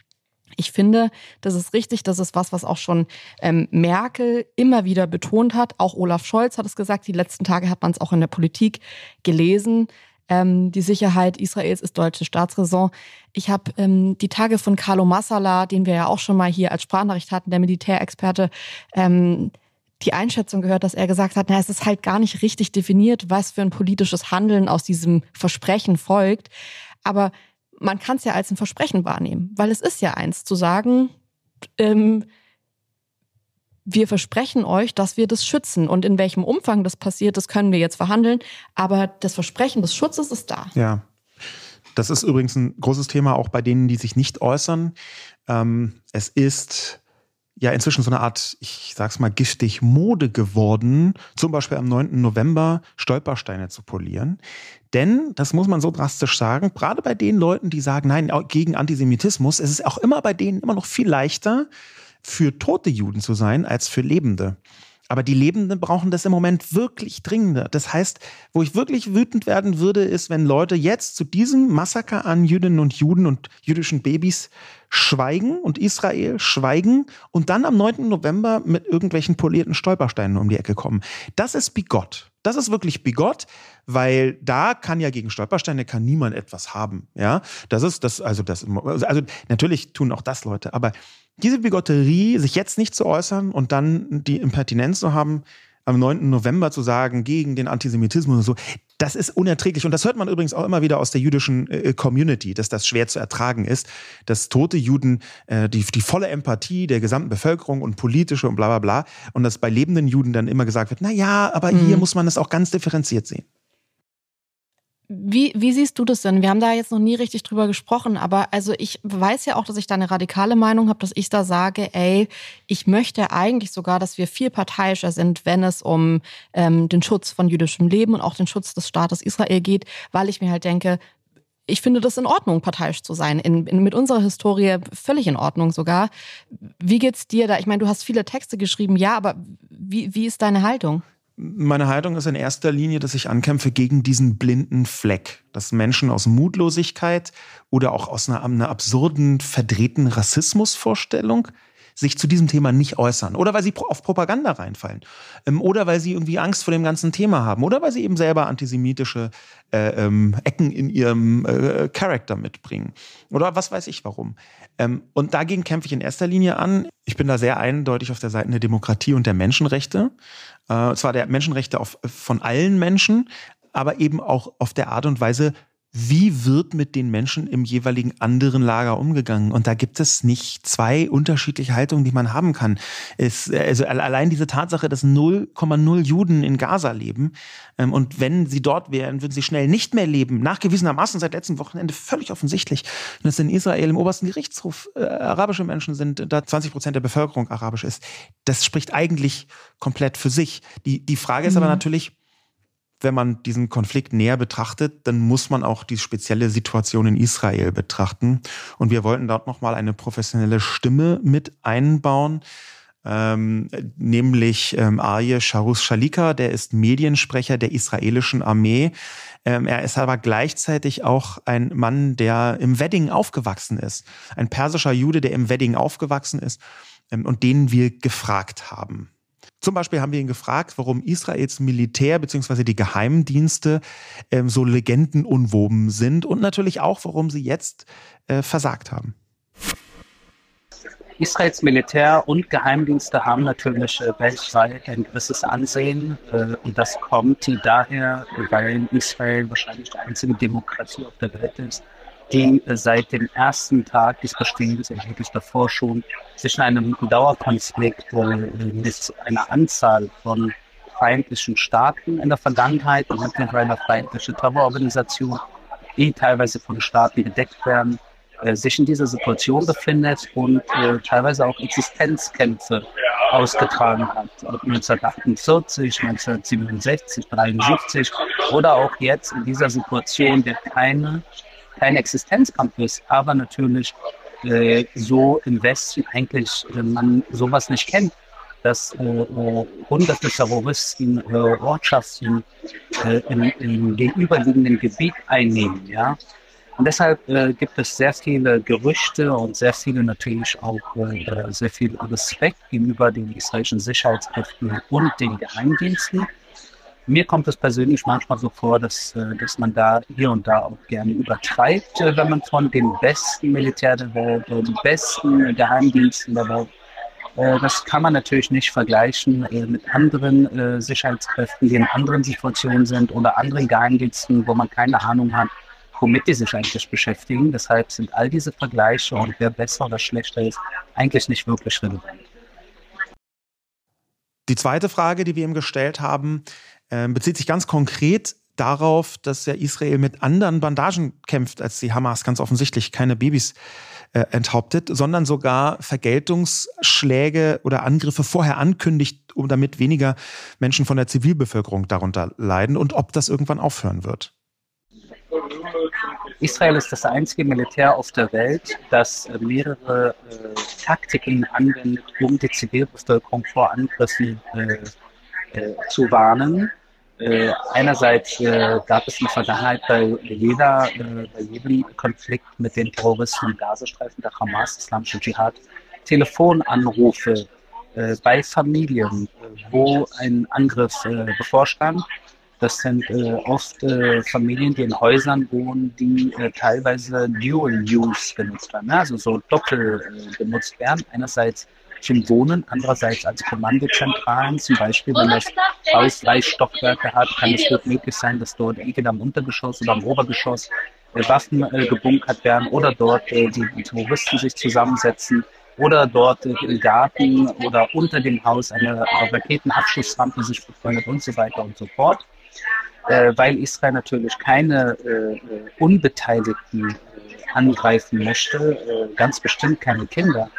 [SPEAKER 1] Ich finde, das ist richtig. Das ist was, was auch schon ähm, Merkel immer wieder betont hat. Auch Olaf Scholz hat es gesagt. Die letzten Tage hat man es auch in der Politik gelesen. Ähm, die Sicherheit Israels ist deutsche Staatsräson. Ich habe ähm, die Tage von Carlo Massala, den wir ja auch schon mal hier als Sprachnachricht hatten, der Militärexperte, ähm, die Einschätzung gehört, dass er gesagt hat, na, es ist halt gar nicht richtig definiert, was für ein politisches Handeln aus diesem Versprechen folgt. Aber man kann es ja als ein Versprechen wahrnehmen, weil es ist ja eins zu sagen, ähm, wir versprechen euch, dass wir das schützen. Und in welchem Umfang das passiert, das können wir jetzt verhandeln. Aber das Versprechen des Schutzes ist da.
[SPEAKER 2] Ja. Das ist übrigens ein großes Thema auch bei denen, die sich nicht äußern. Ähm, es ist ja inzwischen so eine Art, ich sag's mal, giftig Mode geworden, zum Beispiel am 9. November Stolpersteine zu polieren. Denn, das muss man so drastisch sagen, gerade bei den Leuten, die sagen, nein, gegen Antisemitismus, es ist auch immer bei denen immer noch viel leichter, für tote Juden zu sein, als für Lebende. Aber die Lebenden brauchen das im Moment wirklich dringender. Das heißt, wo ich wirklich wütend werden würde, ist, wenn Leute jetzt zu diesem Massaker an Jüdinnen und Juden und jüdischen Babys schweigen und Israel schweigen und dann am 9. November mit irgendwelchen polierten Stolpersteinen um die Ecke kommen. Das ist bigott. Das ist wirklich bigott, weil da kann ja gegen Stolpersteine kann niemand etwas haben. Ja, das ist das, also das, also natürlich tun auch das Leute, aber diese Bigotterie, sich jetzt nicht zu äußern und dann die Impertinenz zu haben, am 9. November zu sagen, gegen den Antisemitismus und so, das ist unerträglich. Und das hört man übrigens auch immer wieder aus der jüdischen äh, Community, dass das schwer zu ertragen ist, dass tote Juden äh, die, die volle Empathie der gesamten Bevölkerung und politische und bla bla bla und dass bei lebenden Juden dann immer gesagt wird, na ja, aber mhm. hier muss man es auch ganz differenziert sehen
[SPEAKER 1] Wie, wie siehst du das denn? Wir haben da jetzt noch nie richtig drüber gesprochen, aber also ich weiß ja auch, dass ich da eine radikale Meinung habe, dass ich da sage, ey, ich möchte eigentlich sogar, dass wir viel parteiischer sind, wenn es um ähm, den Schutz von jüdischem Leben und auch den Schutz des Staates Israel geht, weil ich mir halt denke, ich finde das in Ordnung, parteiisch zu sein. In, in, mit unserer Historie völlig in Ordnung sogar. Wie geht's dir da? Ich meine, du hast viele Texte geschrieben, ja, aber wie, wie ist deine Haltung?
[SPEAKER 2] Meine Haltung ist in erster Linie, dass ich ankämpfe gegen diesen blinden Fleck, dass Menschen aus Mutlosigkeit oder auch aus einer, einer absurden, verdrehten Rassismusvorstellung sich zu diesem Thema nicht äußern oder weil sie auf Propaganda reinfallen ähm, oder weil sie irgendwie Angst vor dem ganzen Thema haben oder weil sie eben selber antisemitische äh, ähm, Ecken in ihrem äh, Charakter mitbringen oder was weiß ich warum. Ähm, und dagegen kämpfe ich in erster Linie an. Ich bin da sehr eindeutig auf der Seite der Demokratie und der Menschenrechte. Äh, zwar der Menschenrechte auf, von allen Menschen, aber eben auch auf der Art und Weise, wie wird mit den Menschen im jeweiligen anderen Lager umgegangen? Und da gibt es nicht zwei unterschiedliche Haltungen, die man haben kann. Es, also allein diese Tatsache, dass 0,0 Juden in Gaza leben ähm, und wenn sie dort wären, würden sie schnell nicht mehr leben. Nachgewiesenermaßen seit letztem Wochenende völlig offensichtlich. Und dass in Israel im obersten Gerichtshof äh, arabische Menschen sind, da 20 Prozent der Bevölkerung arabisch ist. Das spricht eigentlich komplett für sich. Die, die Frage ist mhm. aber natürlich, wenn man diesen Konflikt näher betrachtet, dann muss man auch die spezielle Situation in Israel betrachten. Und wir wollten dort nochmal eine professionelle Stimme mit einbauen. Ähm, nämlich ähm, Arye Sharus Shalika, der ist Mediensprecher der israelischen Armee. Ähm, er ist aber gleichzeitig auch ein Mann, der im Wedding aufgewachsen ist. Ein persischer Jude, der im Wedding aufgewachsen ist ähm, und den wir gefragt haben. Zum Beispiel haben wir ihn gefragt, warum Israels Militär bzw. die Geheimdienste ähm, so legendenunwoben sind und natürlich auch, warum sie jetzt äh, versagt haben.
[SPEAKER 5] Israels Militär und Geheimdienste haben natürlich äh, weltweit ein gewisses Ansehen äh, und das kommt daher, weil Israel wahrscheinlich die einzige Demokratie auf der Welt ist, die seit dem ersten Tag des Bestehens wirklich davor schon sich in einem Dauerkonflikt mit einer Anzahl von feindlichen Staaten in der Vergangenheit und mittlerweile feindliche Terrororganisationen, die teilweise von Staaten gedeckt werden, äh, sich in dieser Situation befindet und äh, teilweise auch Existenzkämpfe ausgetragen hat. 1948, 1967, 1973 oder auch jetzt in dieser Situation, der keine kein Existenzkampf ist, aber natürlich äh, so im Westen eigentlich äh, man sowas nicht kennt, dass äh, äh hunderte Terroristen äh, Ortschaften äh, im, im, gegenüberliegenden Gebiet einnehmen. Ja? Und deshalb gibt es sehr viele Gerüchte und sehr viele natürlich auch sehr viel Respekt gegenüber den israelischen Sicherheitskräften und den Geheimdiensten. Mir kommt es persönlich manchmal so vor, dass, äh, dass man da hier und da auch gerne übertreibt, äh, wenn man von dem besten Militär der Welt, den besten Geheimdiensten der Welt, äh, das kann man natürlich nicht vergleichen mit anderen Sicherheitskräften, die in anderen Situationen sind oder anderen Geheimdiensten, wo man keine Ahnung hat, womit die sich eigentlich beschäftigen. Deshalb sind all diese Vergleiche und wer besser oder schlechter ist, eigentlich nicht wirklich relevant.
[SPEAKER 2] Die zweite Frage, die wir ihm gestellt haben, bezieht sich ganz konkret darauf, dass ja Israel mit anderen Bandagen kämpft, als die Hamas ganz offensichtlich keine Babys äh, enthauptet, sondern sogar Vergeltungsschläge oder Angriffe vorher ankündigt, um damit weniger Menschen von der Zivilbevölkerung darunter leiden und ob das irgendwann aufhören wird.
[SPEAKER 5] Israel ist das einzige Militär auf der Welt, das äh, mehrere äh, Taktiken anwendet, um die Zivilbevölkerung vor Angriffen äh, äh, zu warnen. Äh, einerseits äh, gab es in der Vergangenheit bei, jeder, äh, bei jedem Konflikt mit den Terroristen im Gazastreifen der Hamas, Islamische Dschihad, Telefonanrufe äh, bei Familien, wo ein Angriff äh, bevorstand. Das sind äh, oft Familien, die in Häusern wohnen, die teilweise Dual Use benutzt werden, also so doppel benutzt werden. Einerseits zum Wohnen, andererseits als Kommandozentralen. Zum Beispiel, wenn das Haus drei Stockwerke hat, kann es gut möglich sein, dass dort entweder am Untergeschoss oder am Obergeschoss äh, Waffen äh, gebunkert werden oder dort äh, die, Terroristen sich zusammensetzen oder dort äh, im Garten oder unter dem Haus eine Raketenabschussrampe sich befindet und so weiter und so fort. äh, weil Israel natürlich keine äh, Unbeteiligten äh, angreifen möchte, äh, ganz bestimmt keine Kinder,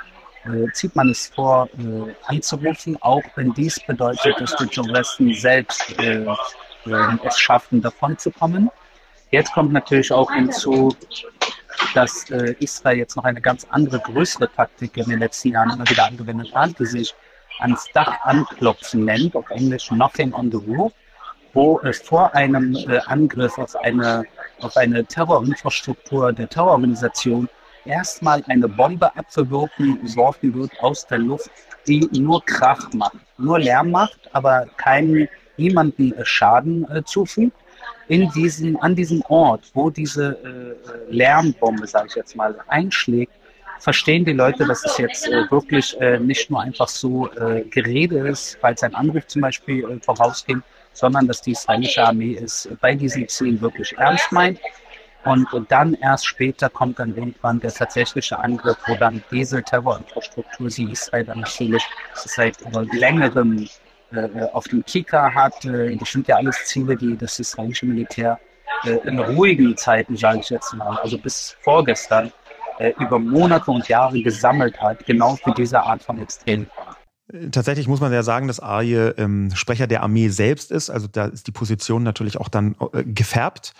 [SPEAKER 5] äh, zieht man es vor, äh, anzurufen, auch wenn dies bedeutet, dass die Journalisten selbst es schaffen, davon zu kommen. Jetzt kommt natürlich auch hinzu, dass Israel jetzt noch eine ganz andere, größere Taktik in den letzten Jahren immer wieder angewendet hat, die sich ans Dach anklopfen nennt, auf Englisch Nothing on the Roof wo es vor einem äh, Angriff auf eine, auf eine Terrorinfrastruktur der Terrororganisation erstmal eine Bombe abgeworfen wird aus der Luft, die nur Krach macht, nur Lärm macht, aber keinen, niemanden äh, Schaden äh, zufügt. In diesem, an diesem Ort, wo diese äh, Lärmbombe, sage ich jetzt mal, einschlägt, verstehen die Leute, dass es jetzt äh, wirklich äh, nicht nur einfach so äh, Gerede ist, weil es ein Angriff zum Beispiel äh, vorausging, sondern dass die israelische Armee es bei diesen Zielen wirklich ernst meint. Und, und dann erst später kommt dann irgendwann der tatsächliche Angriff, wo dann diese Terrorinfrastruktur, die Israel dann natürlich seit längerem äh, auf dem Kika hat. Äh, das sind ja alles Ziele, die das israelische Militär äh, in ruhigen Zeiten, sage ich jetzt mal, also bis vorgestern, äh, über Monate und Jahre gesammelt hat, genau für diese Art von Extremen.
[SPEAKER 2] Tatsächlich muss man ja sagen, dass Arje ähm, Sprecher der Armee selbst ist. Also da ist die Position natürlich auch dann äh, gefärbt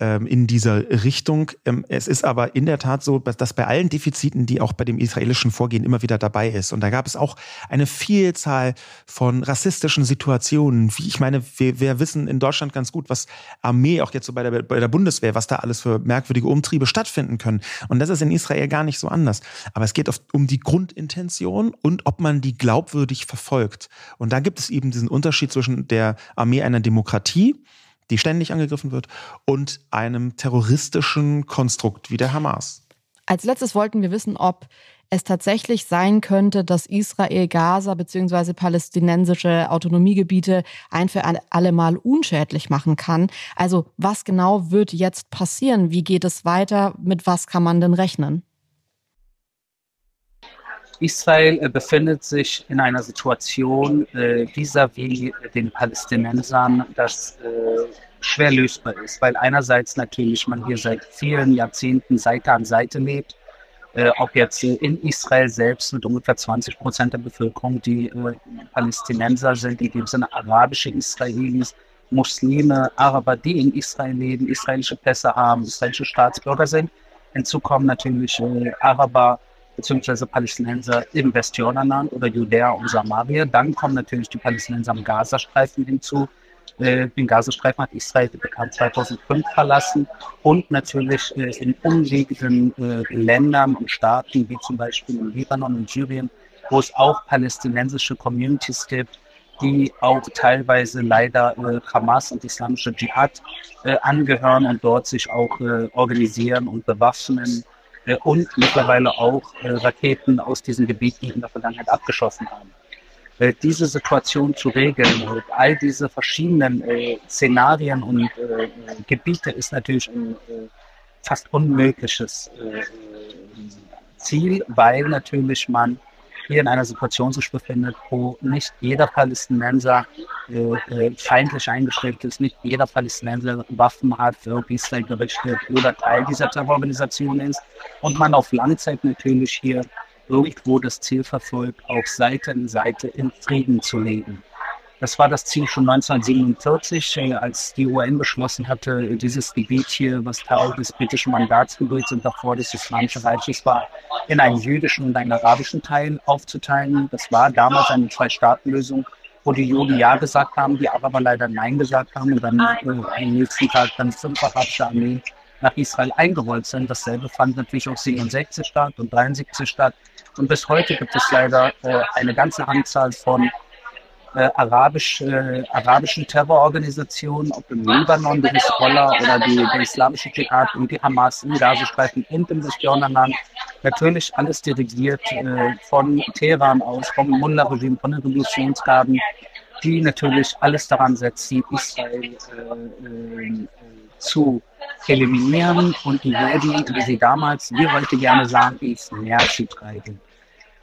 [SPEAKER 2] in dieser Richtung. Ähm, es ist aber in der Tat so, dass bei allen Defiziten, die auch bei dem israelischen Vorgehen immer wieder dabei ist, und da gab es auch eine Vielzahl von rassistischen Situationen. Wie ich meine, wir, wir wissen in Deutschland ganz gut, was Armee, auch jetzt so bei der, bei der Bundeswehr, was da alles für merkwürdige Umtriebe stattfinden können. Und das ist in Israel gar nicht so anders. Aber es geht oft um die Grundintention und ob man die glaubwürdig verfolgt. Und da gibt es eben diesen Unterschied zwischen der Armee einer Demokratie, die ständig angegriffen wird, und einem terroristischen Konstrukt wie der Hamas.
[SPEAKER 1] Als letztes wollten wir wissen, ob es tatsächlich sein könnte, dass Israel Gaza bzw. palästinensische Autonomiegebiete ein für alle Mal unschädlich machen kann. Also was genau wird jetzt passieren? Wie geht es weiter? Mit was kann man denn rechnen?
[SPEAKER 5] Israel äh, befindet sich in einer Situation äh, vis-à-vis den Palästinensern, das äh, schwer lösbar ist, weil einerseits natürlich man hier seit vielen Jahrzehnten Seite an Seite lebt, äh, ob jetzt in Israel selbst mit ungefähr 20 Prozent der Bevölkerung, die äh, Palästinenser sind, in dem Sinne arabische Israelis, Muslime, Araber, die in Israel leben, israelische Pässe haben, israelische Staatsbürger sind. Hinzu kommen natürlich äh, Araber, beziehungsweise Palästinenser im Westjordanland oder Judäa und Samaria. Dann kommen natürlich die Palästinenser am Gazastreifen hinzu. Äh, den Gazastreifen hat Israel bekannt 2005 verlassen und natürlich äh, in umliegenden äh, Ländern und Staaten, wie zum Beispiel in Libanon und Syrien, wo es auch palästinensische Communities gibt, die auch teilweise leider Hamas und islamische Dschihad angehören und dort sich auch organisieren und bewaffnen äh, und mittlerweile auch äh, Raketen aus diesen Gebieten in der Vergangenheit abgeschossen haben. Äh, diese Situation zu regeln, all diese verschiedenen Szenarien und Gebiete ist natürlich ein fast unmögliches Ziel, weil natürlich man hier in einer Situation sich befindet, wo nicht jeder Palästinenser äh, äh, feindlich eingestellt ist, nicht jeder Palästinenser Waffen hat, Israel gerichtet oder Teil dieser Terrororganisation ist und man auf Langzeit natürlich hier irgendwo das Ziel verfolgt, auch Seite an Seite in Frieden zu leben. Das war das Ziel schon 1947, äh, als die UN beschlossen hatte, dieses Gebiet hier, was Teil des britischen Mandatsgebiets und davor des Islamischen Reiches war, in einen jüdischen und einen arabischen Teil aufzuteilen. Das war damals eine Zwei-Staaten-Lösung, wo die Juden Ja gesagt haben, die Araber leider Nein gesagt haben und dann äh, am nächsten Tag dann fünf arabische Armeen nach Israel eingerollt sind. Dasselbe fand natürlich auch 67 statt und 73 statt. Und bis heute gibt es leider äh, eine ganze Anzahl von äh, arabisch, äh, arabischen Terrororganisationen, ob im Libanon, die Hisbollah oder die, der islamische Dschihad und die Hamas im Gazastreifen und im Westjordanland. Natürlich alles dirigiert äh, von Teheran aus, vom Mullah-Regime, von den Revolutionsgarden, die natürlich alles daran setzen, Israel äh, äh, zu eliminieren und die Juden, wie sie damals, wie heute gerne sagen, ins Meer zu treiben.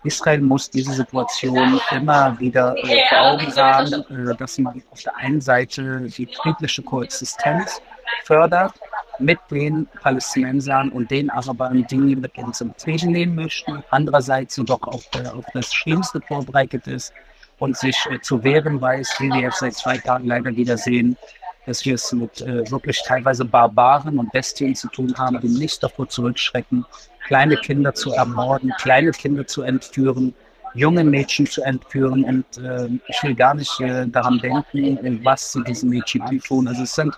[SPEAKER 5] Israel muss diese Situation immer wieder äh, vor Augen haben, äh, dass man auf der einen Seite die friedliche Koexistenz fördert mit den Palästinensern und den Arabern, die mit uns im Frieden leben möchten, andererseits jedoch auch äh, auf das Schlimmste vorbereitet ist und sich äh, zu wehren weiß, wie wir jetzt seit zwei Tagen leider wieder sehen, dass wir es mit äh, wirklich teilweise Barbaren und Bestien zu tun haben, die nicht davor zurückschrecken, kleine Kinder zu ermorden, kleine Kinder zu entführen, junge Mädchen zu entführen. Und äh, ich will gar nicht äh, daran denken, was sie diesen Mädchen antun. Also es sind,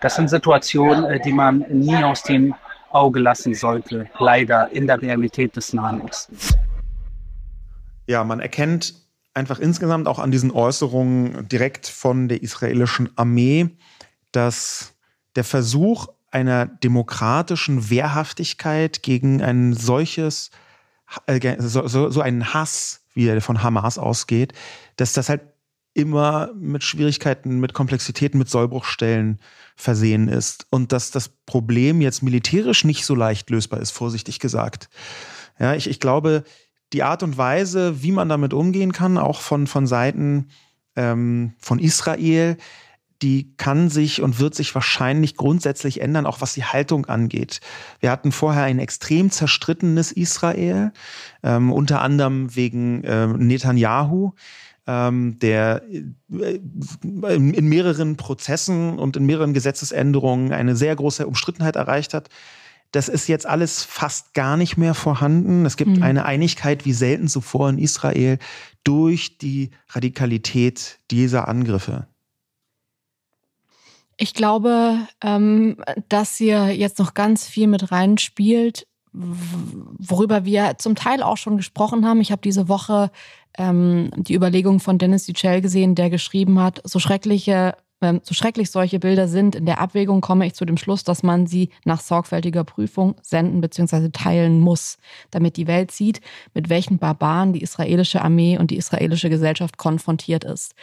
[SPEAKER 5] das sind Situationen, äh, die man nie aus dem Auge lassen sollte, leider in der Realität des Nahen Ostens.
[SPEAKER 2] Ja, man erkennt einfach insgesamt auch an diesen Äußerungen direkt von der israelischen Armee, dass der Versuch einer demokratischen Wehrhaftigkeit gegen ein solches, äh, so, so, so einen Hass, wie er von Hamas ausgeht, dass das halt immer mit Schwierigkeiten, mit Komplexitäten, mit Sollbruchstellen versehen ist und dass das Problem jetzt militärisch nicht so leicht lösbar ist, vorsichtig gesagt. Ja, ich, ich glaube, die Art und Weise, wie man damit umgehen kann, auch von, von Seiten ähm, von Israel, die kann sich und wird sich wahrscheinlich grundsätzlich ändern, auch was die Haltung angeht. Wir hatten vorher ein extrem zerstrittenes Israel, ähm, unter anderem wegen äh, Netanyahu, ähm, der äh, in mehreren Prozessen und in mehreren Gesetzesänderungen eine sehr große Umstrittenheit erreicht hat. Das ist jetzt alles fast gar nicht mehr vorhanden. Es gibt mhm. eine Einigkeit wie selten zuvor in Israel durch die Radikalität dieser Angriffe.
[SPEAKER 1] Ich glaube, ähm, dass hier jetzt noch ganz viel mit reinspielt, worüber wir zum Teil auch schon gesprochen haben. Ich habe diese Woche ähm, die Überlegung von Dennis Duchel gesehen, der geschrieben hat, so schreckliche so schrecklich solche Bilder sind, in der Abwägung komme ich zu dem Schluss, dass man sie nach sorgfältiger Prüfung senden bzw. teilen muss, damit die Welt sieht, mit welchen Barbaren die israelische Armee und die israelische Gesellschaft konfrontiert ist.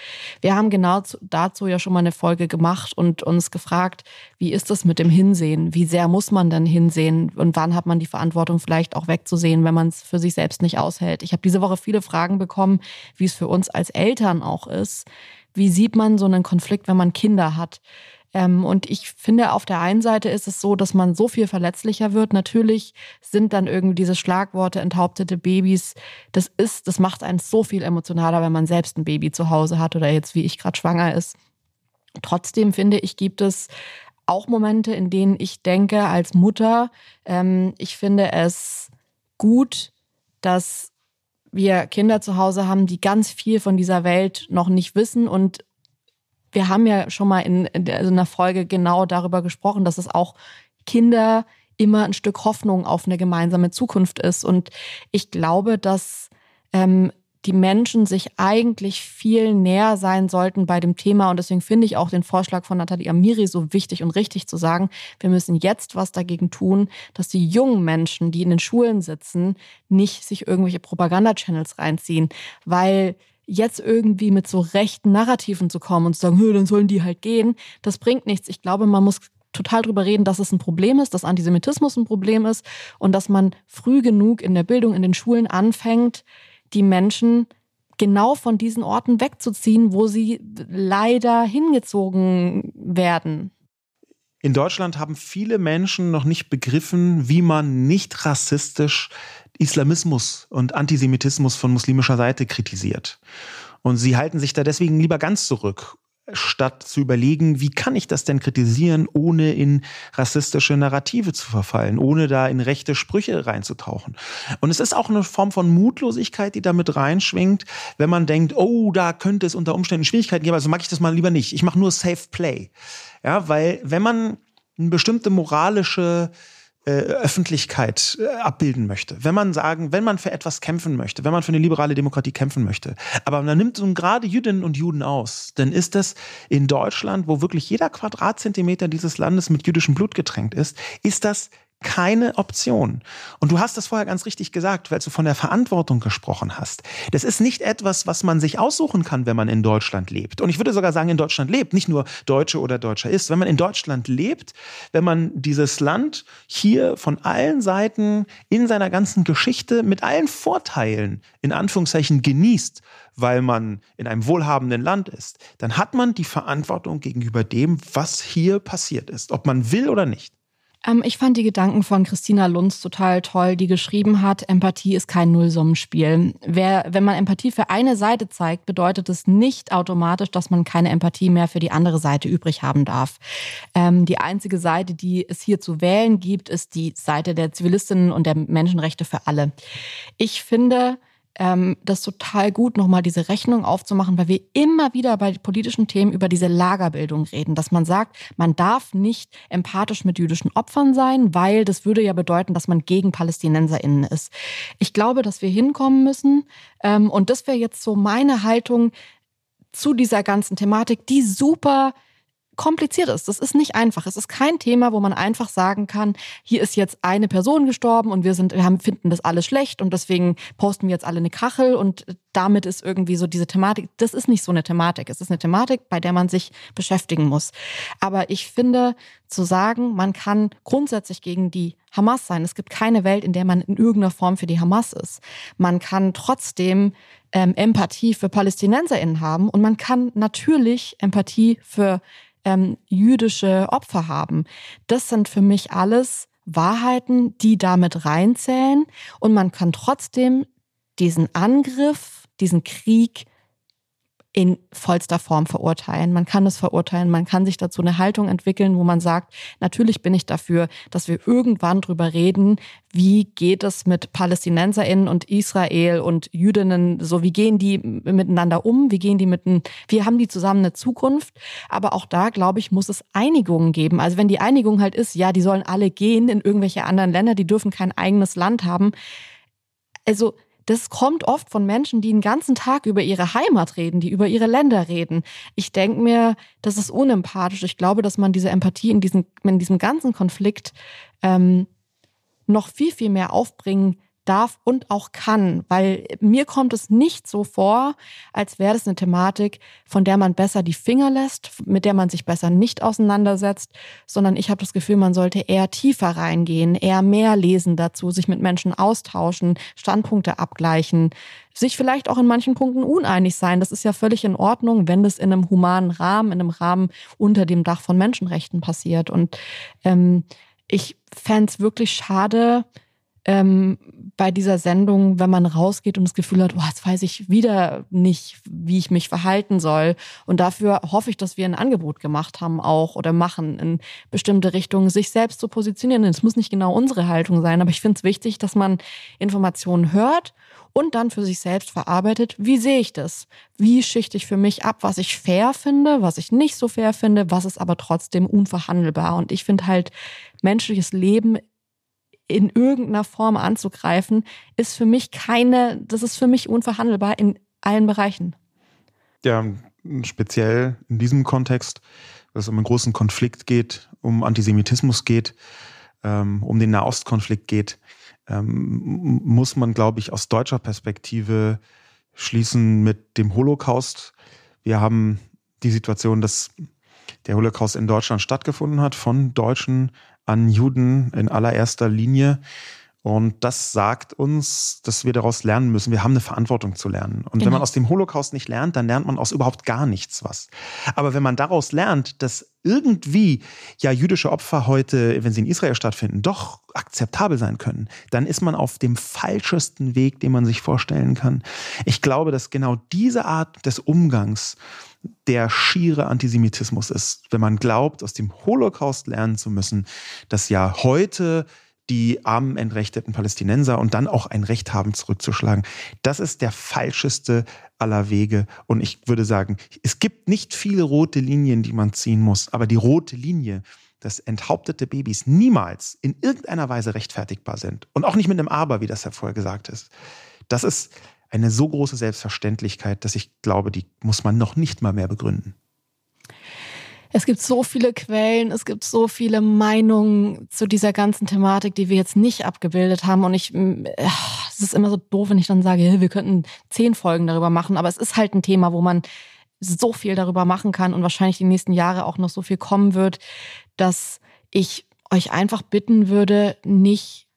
[SPEAKER 1] Wir haben genau dazu ja schon mal eine Folge gemacht und uns gefragt, wie ist es mit dem Hinsehen? Wie sehr muss man denn hinsehen? Und wann hat man die Verantwortung vielleicht auch wegzusehen, wenn man es für sich selbst nicht aushält? Ich habe diese Woche viele Fragen bekommen, wie es für uns als Eltern auch ist wie sieht man so einen Konflikt, wenn man Kinder hat? Ähm, und ich finde, auf der einen Seite ist es so, dass man so viel verletzlicher wird. Natürlich sind dann irgendwie diese Schlagworte enthauptete Babys. Das ist, das macht einen so viel emotionaler, wenn man selbst ein Baby zu Hause hat oder jetzt wie ich gerade schwanger ist. Trotzdem finde ich, gibt es auch Momente, in denen ich denke, als Mutter, ähm, ich finde es gut, dass wir Kinder zu Hause haben, die ganz viel von dieser Welt noch nicht wissen. Und wir haben ja schon mal in, in einer Folge genau darüber gesprochen, dass es auch Kinder immer ein Stück Hoffnung auf eine gemeinsame Zukunft ist. Und ich glaube, dass ähm, die Menschen sich eigentlich viel näher sein sollten bei dem Thema. Und deswegen finde ich auch den Vorschlag von Nathalie Amiri so wichtig und richtig zu sagen, wir müssen jetzt was dagegen tun, dass die jungen Menschen, die in den Schulen sitzen, nicht sich irgendwelche Propaganda-Channels reinziehen, weil jetzt irgendwie mit so rechten Narrativen zu kommen und zu sagen, dann sollen die halt gehen, das bringt nichts. Ich glaube, man muss total drüber reden, dass es ein Problem ist, dass Antisemitismus ein Problem ist und dass man früh genug in der Bildung, in den Schulen anfängt, die Menschen genau von diesen Orten wegzuziehen, wo sie leider hingezogen werden.
[SPEAKER 2] In Deutschland haben viele Menschen noch nicht begriffen, wie man nicht rassistisch Islamismus und Antisemitismus von muslimischer Seite kritisiert. Und sie halten sich da deswegen lieber ganz zurück statt zu überlegen, wie kann ich das denn kritisieren, ohne in rassistische Narrative zu verfallen, ohne da in rechte Sprüche reinzutauchen. Und es ist auch eine Form von Mutlosigkeit, die damit reinschwingt, wenn man denkt, oh, da könnte es unter Umständen Schwierigkeiten geben, also mag ich das mal lieber nicht. Ich mache nur Safe Play. Ja, weil wenn man eine bestimmte moralische Öffentlichkeit äh, abbilden möchte, wenn man sagen, wenn man für etwas kämpfen möchte, wenn man für eine liberale Demokratie kämpfen möchte, aber man nimmt so gerade Jüdinnen und Juden aus, dann ist das in Deutschland, wo wirklich jeder Quadratzentimeter dieses Landes mit jüdischem Blut getränkt ist, ist das keine Option. Und du hast das vorher ganz richtig gesagt, weil du von der Verantwortung gesprochen hast. Das ist nicht etwas, was man sich aussuchen kann, wenn man in Deutschland lebt. Und ich würde sogar sagen, in Deutschland lebt, nicht nur Deutsche oder Deutscher ist. Wenn man in Deutschland lebt, wenn man dieses Land hier von allen Seiten in seiner ganzen Geschichte mit allen Vorteilen in Anführungszeichen genießt, weil man in einem wohlhabenden Land ist, dann hat man die Verantwortung gegenüber dem, was hier passiert ist, ob man will oder nicht.
[SPEAKER 1] Ähm, ich fand die Gedanken von Christina Lunz total toll, die geschrieben hat, Empathie ist kein Nullsummenspiel. Wer, wenn man Empathie für eine Seite zeigt, bedeutet es nicht automatisch, dass man keine Empathie mehr für die andere Seite übrig haben darf. Ähm, die einzige Seite, die es hier zu wählen gibt, ist die Seite der Zivilistinnen und der Menschenrechte für alle. Ich finde, ähm, das total gut, nochmal diese Rechnung aufzumachen, weil wir immer wieder bei politischen Themen über diese Lagerbildung reden, dass man sagt, man darf nicht empathisch mit jüdischen Opfern sein, weil das würde ja bedeuten, dass man gegen PalästinenserInnen ist. Ich glaube, dass wir hinkommen müssen, ähm, und das wäre jetzt so meine Haltung zu dieser ganzen Thematik, die super kompliziert ist. Das ist nicht einfach. Es ist kein Thema, wo man einfach sagen kann, hier ist jetzt eine Person gestorben und wir sind, wir haben, finden das alles schlecht und deswegen posten wir jetzt alle eine Kachel und damit ist irgendwie so diese Thematik. Das ist nicht so eine Thematik. Es ist eine Thematik, bei der man sich beschäftigen muss. Aber ich finde, zu sagen, man kann grundsätzlich gegen die Hamas sein. Es gibt keine Welt, in der man in irgendeiner Form für die Hamas ist. Man kann trotzdem ähm, Empathie für PalästinenserInnen haben und man kann natürlich Empathie für ähm, jüdische Opfer haben. Das sind für mich alles Wahrheiten, die damit reinzählen. Und man kann trotzdem diesen Angriff, diesen Krieg in vollster Form verurteilen. Man kann es verurteilen, man kann sich dazu eine Haltung entwickeln, wo man sagt, natürlich bin ich dafür, dass wir irgendwann drüber reden, wie geht es mit PalästinenserInnen und Israel und Jüdinnen, so wie gehen die miteinander um, wie gehen die mitten, wie haben die zusammen eine Zukunft? Aber auch da, glaube ich, muss es Einigungen geben. Also wenn die Einigung halt ist, ja, die sollen alle gehen in irgendwelche anderen Länder, die dürfen kein eigenes Land haben. Also das kommt oft von Menschen, die den ganzen Tag über ihre Heimat reden, die über ihre Länder reden. Ich denke mir, das ist unempathisch. Ich glaube, dass man diese Empathie in diesem, in diesem ganzen Konflikt ähm, noch viel, viel mehr aufbringen darf und auch kann, weil mir kommt es nicht so vor, als wäre das eine Thematik, von der man besser die Finger lässt, mit der man sich besser nicht auseinandersetzt, sondern ich habe das Gefühl, man sollte eher tiefer reingehen, eher mehr lesen dazu, sich mit Menschen austauschen, Standpunkte abgleichen, sich vielleicht auch in manchen Punkten uneinig sein. Das ist ja völlig in Ordnung, wenn das in einem humanen Rahmen, in einem Rahmen unter dem Dach von Menschenrechten passiert. Und ähm, ich fände es wirklich schade, ähm, bei dieser Sendung, wenn man rausgeht und das Gefühl hat, oh, jetzt weiß ich wieder nicht, wie ich mich verhalten soll. Und dafür hoffe ich, dass wir ein Angebot gemacht haben auch oder machen in bestimmte Richtungen, sich selbst zu positionieren. Es muss nicht genau unsere Haltung sein, aber ich finde es wichtig, dass man Informationen hört und dann für sich selbst verarbeitet, wie sehe ich das? Wie schichte ich für mich ab, was ich fair finde, was ich nicht so fair finde, was ist aber trotzdem unverhandelbar? Und ich finde halt, menschliches Leben in irgendeiner Form anzugreifen, ist für mich keine, das ist für mich unverhandelbar in allen Bereichen.
[SPEAKER 2] Ja, speziell in diesem Kontext, dass es um einen großen Konflikt geht, um Antisemitismus geht, ähm, um den Nahostkonflikt geht, ähm, muss man, glaube ich, aus deutscher Perspektive schließen mit dem Holocaust. Wir haben die Situation, dass der Holocaust in Deutschland stattgefunden hat von Deutschen an Juden in allererster Linie. Und das sagt uns, dass wir daraus lernen müssen. Wir haben eine Verantwortung zu lernen. Und genau. wenn man aus dem Holocaust nicht lernt, dann lernt man aus überhaupt gar nichts was. Aber wenn man daraus lernt, dass irgendwie ja jüdische Opfer heute, wenn sie in Israel stattfinden, doch akzeptabel sein können, dann ist man auf dem falschesten Weg, den man sich vorstellen kann. Ich glaube, dass genau diese Art des Umgangs der schiere Antisemitismus ist, wenn man glaubt, aus dem Holocaust lernen zu müssen, dass ja heute die armen, entrechteten Palästinenser und dann auch ein Recht haben, zurückzuschlagen. Das ist der falscheste aller Wege. Und ich würde sagen, es gibt nicht viele rote Linien, die man ziehen muss, aber die rote Linie, dass enthauptete Babys niemals in irgendeiner Weise rechtfertigbar sind. Und auch nicht mit einem Aber, wie das ja vorher gesagt ist. Das ist eine so große Selbstverständlichkeit, dass ich glaube, die muss man noch nicht mal mehr begründen.
[SPEAKER 1] Es gibt so viele Quellen, es gibt so viele Meinungen zu dieser ganzen Thematik, die wir jetzt nicht abgebildet haben. Und ich, äh, es ist immer so doof, wenn ich dann sage, wir könnten zehn Folgen darüber machen. Aber es ist halt ein Thema, wo man so viel darüber machen kann und wahrscheinlich die nächsten Jahre auch noch so viel kommen wird, dass ich euch einfach bitten würde, nicht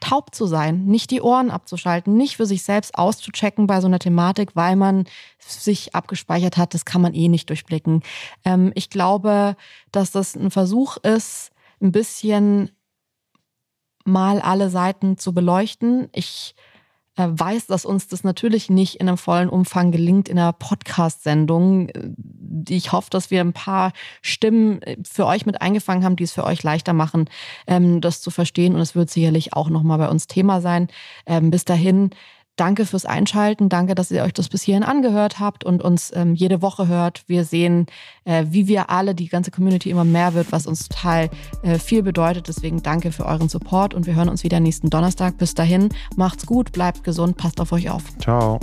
[SPEAKER 1] taub zu sein, nicht die Ohren abzuschalten, nicht für sich selbst auszuchecken bei so einer Thematik, weil man sich abgespeichert hat, das kann man eh nicht durchblicken. Ähm, ich glaube, dass das ein Versuch ist, ein bisschen mal alle Seiten zu beleuchten. Ich weiß, dass uns das natürlich nicht in einem vollen Umfang gelingt in einer Podcast-Sendung. Äh, ich hoffe, dass wir ein paar Stimmen äh, für euch mit eingefangen haben, die es für euch leichter machen, ähm, das zu verstehen. Und es wird sicherlich auch nochmal bei uns Thema sein. Ähm, bis dahin Danke fürs Einschalten. Danke, dass ihr euch das bis hierhin angehört habt und uns ähm, jede Woche hört. Wir sehen, äh, wie wir alle, die ganze Community immer mehr wird, was uns total äh, viel bedeutet. Deswegen danke für euren Support und wir hören uns wieder nächsten Donnerstag. Bis dahin, macht's gut, bleibt gesund, passt auf euch auf.
[SPEAKER 2] Ciao.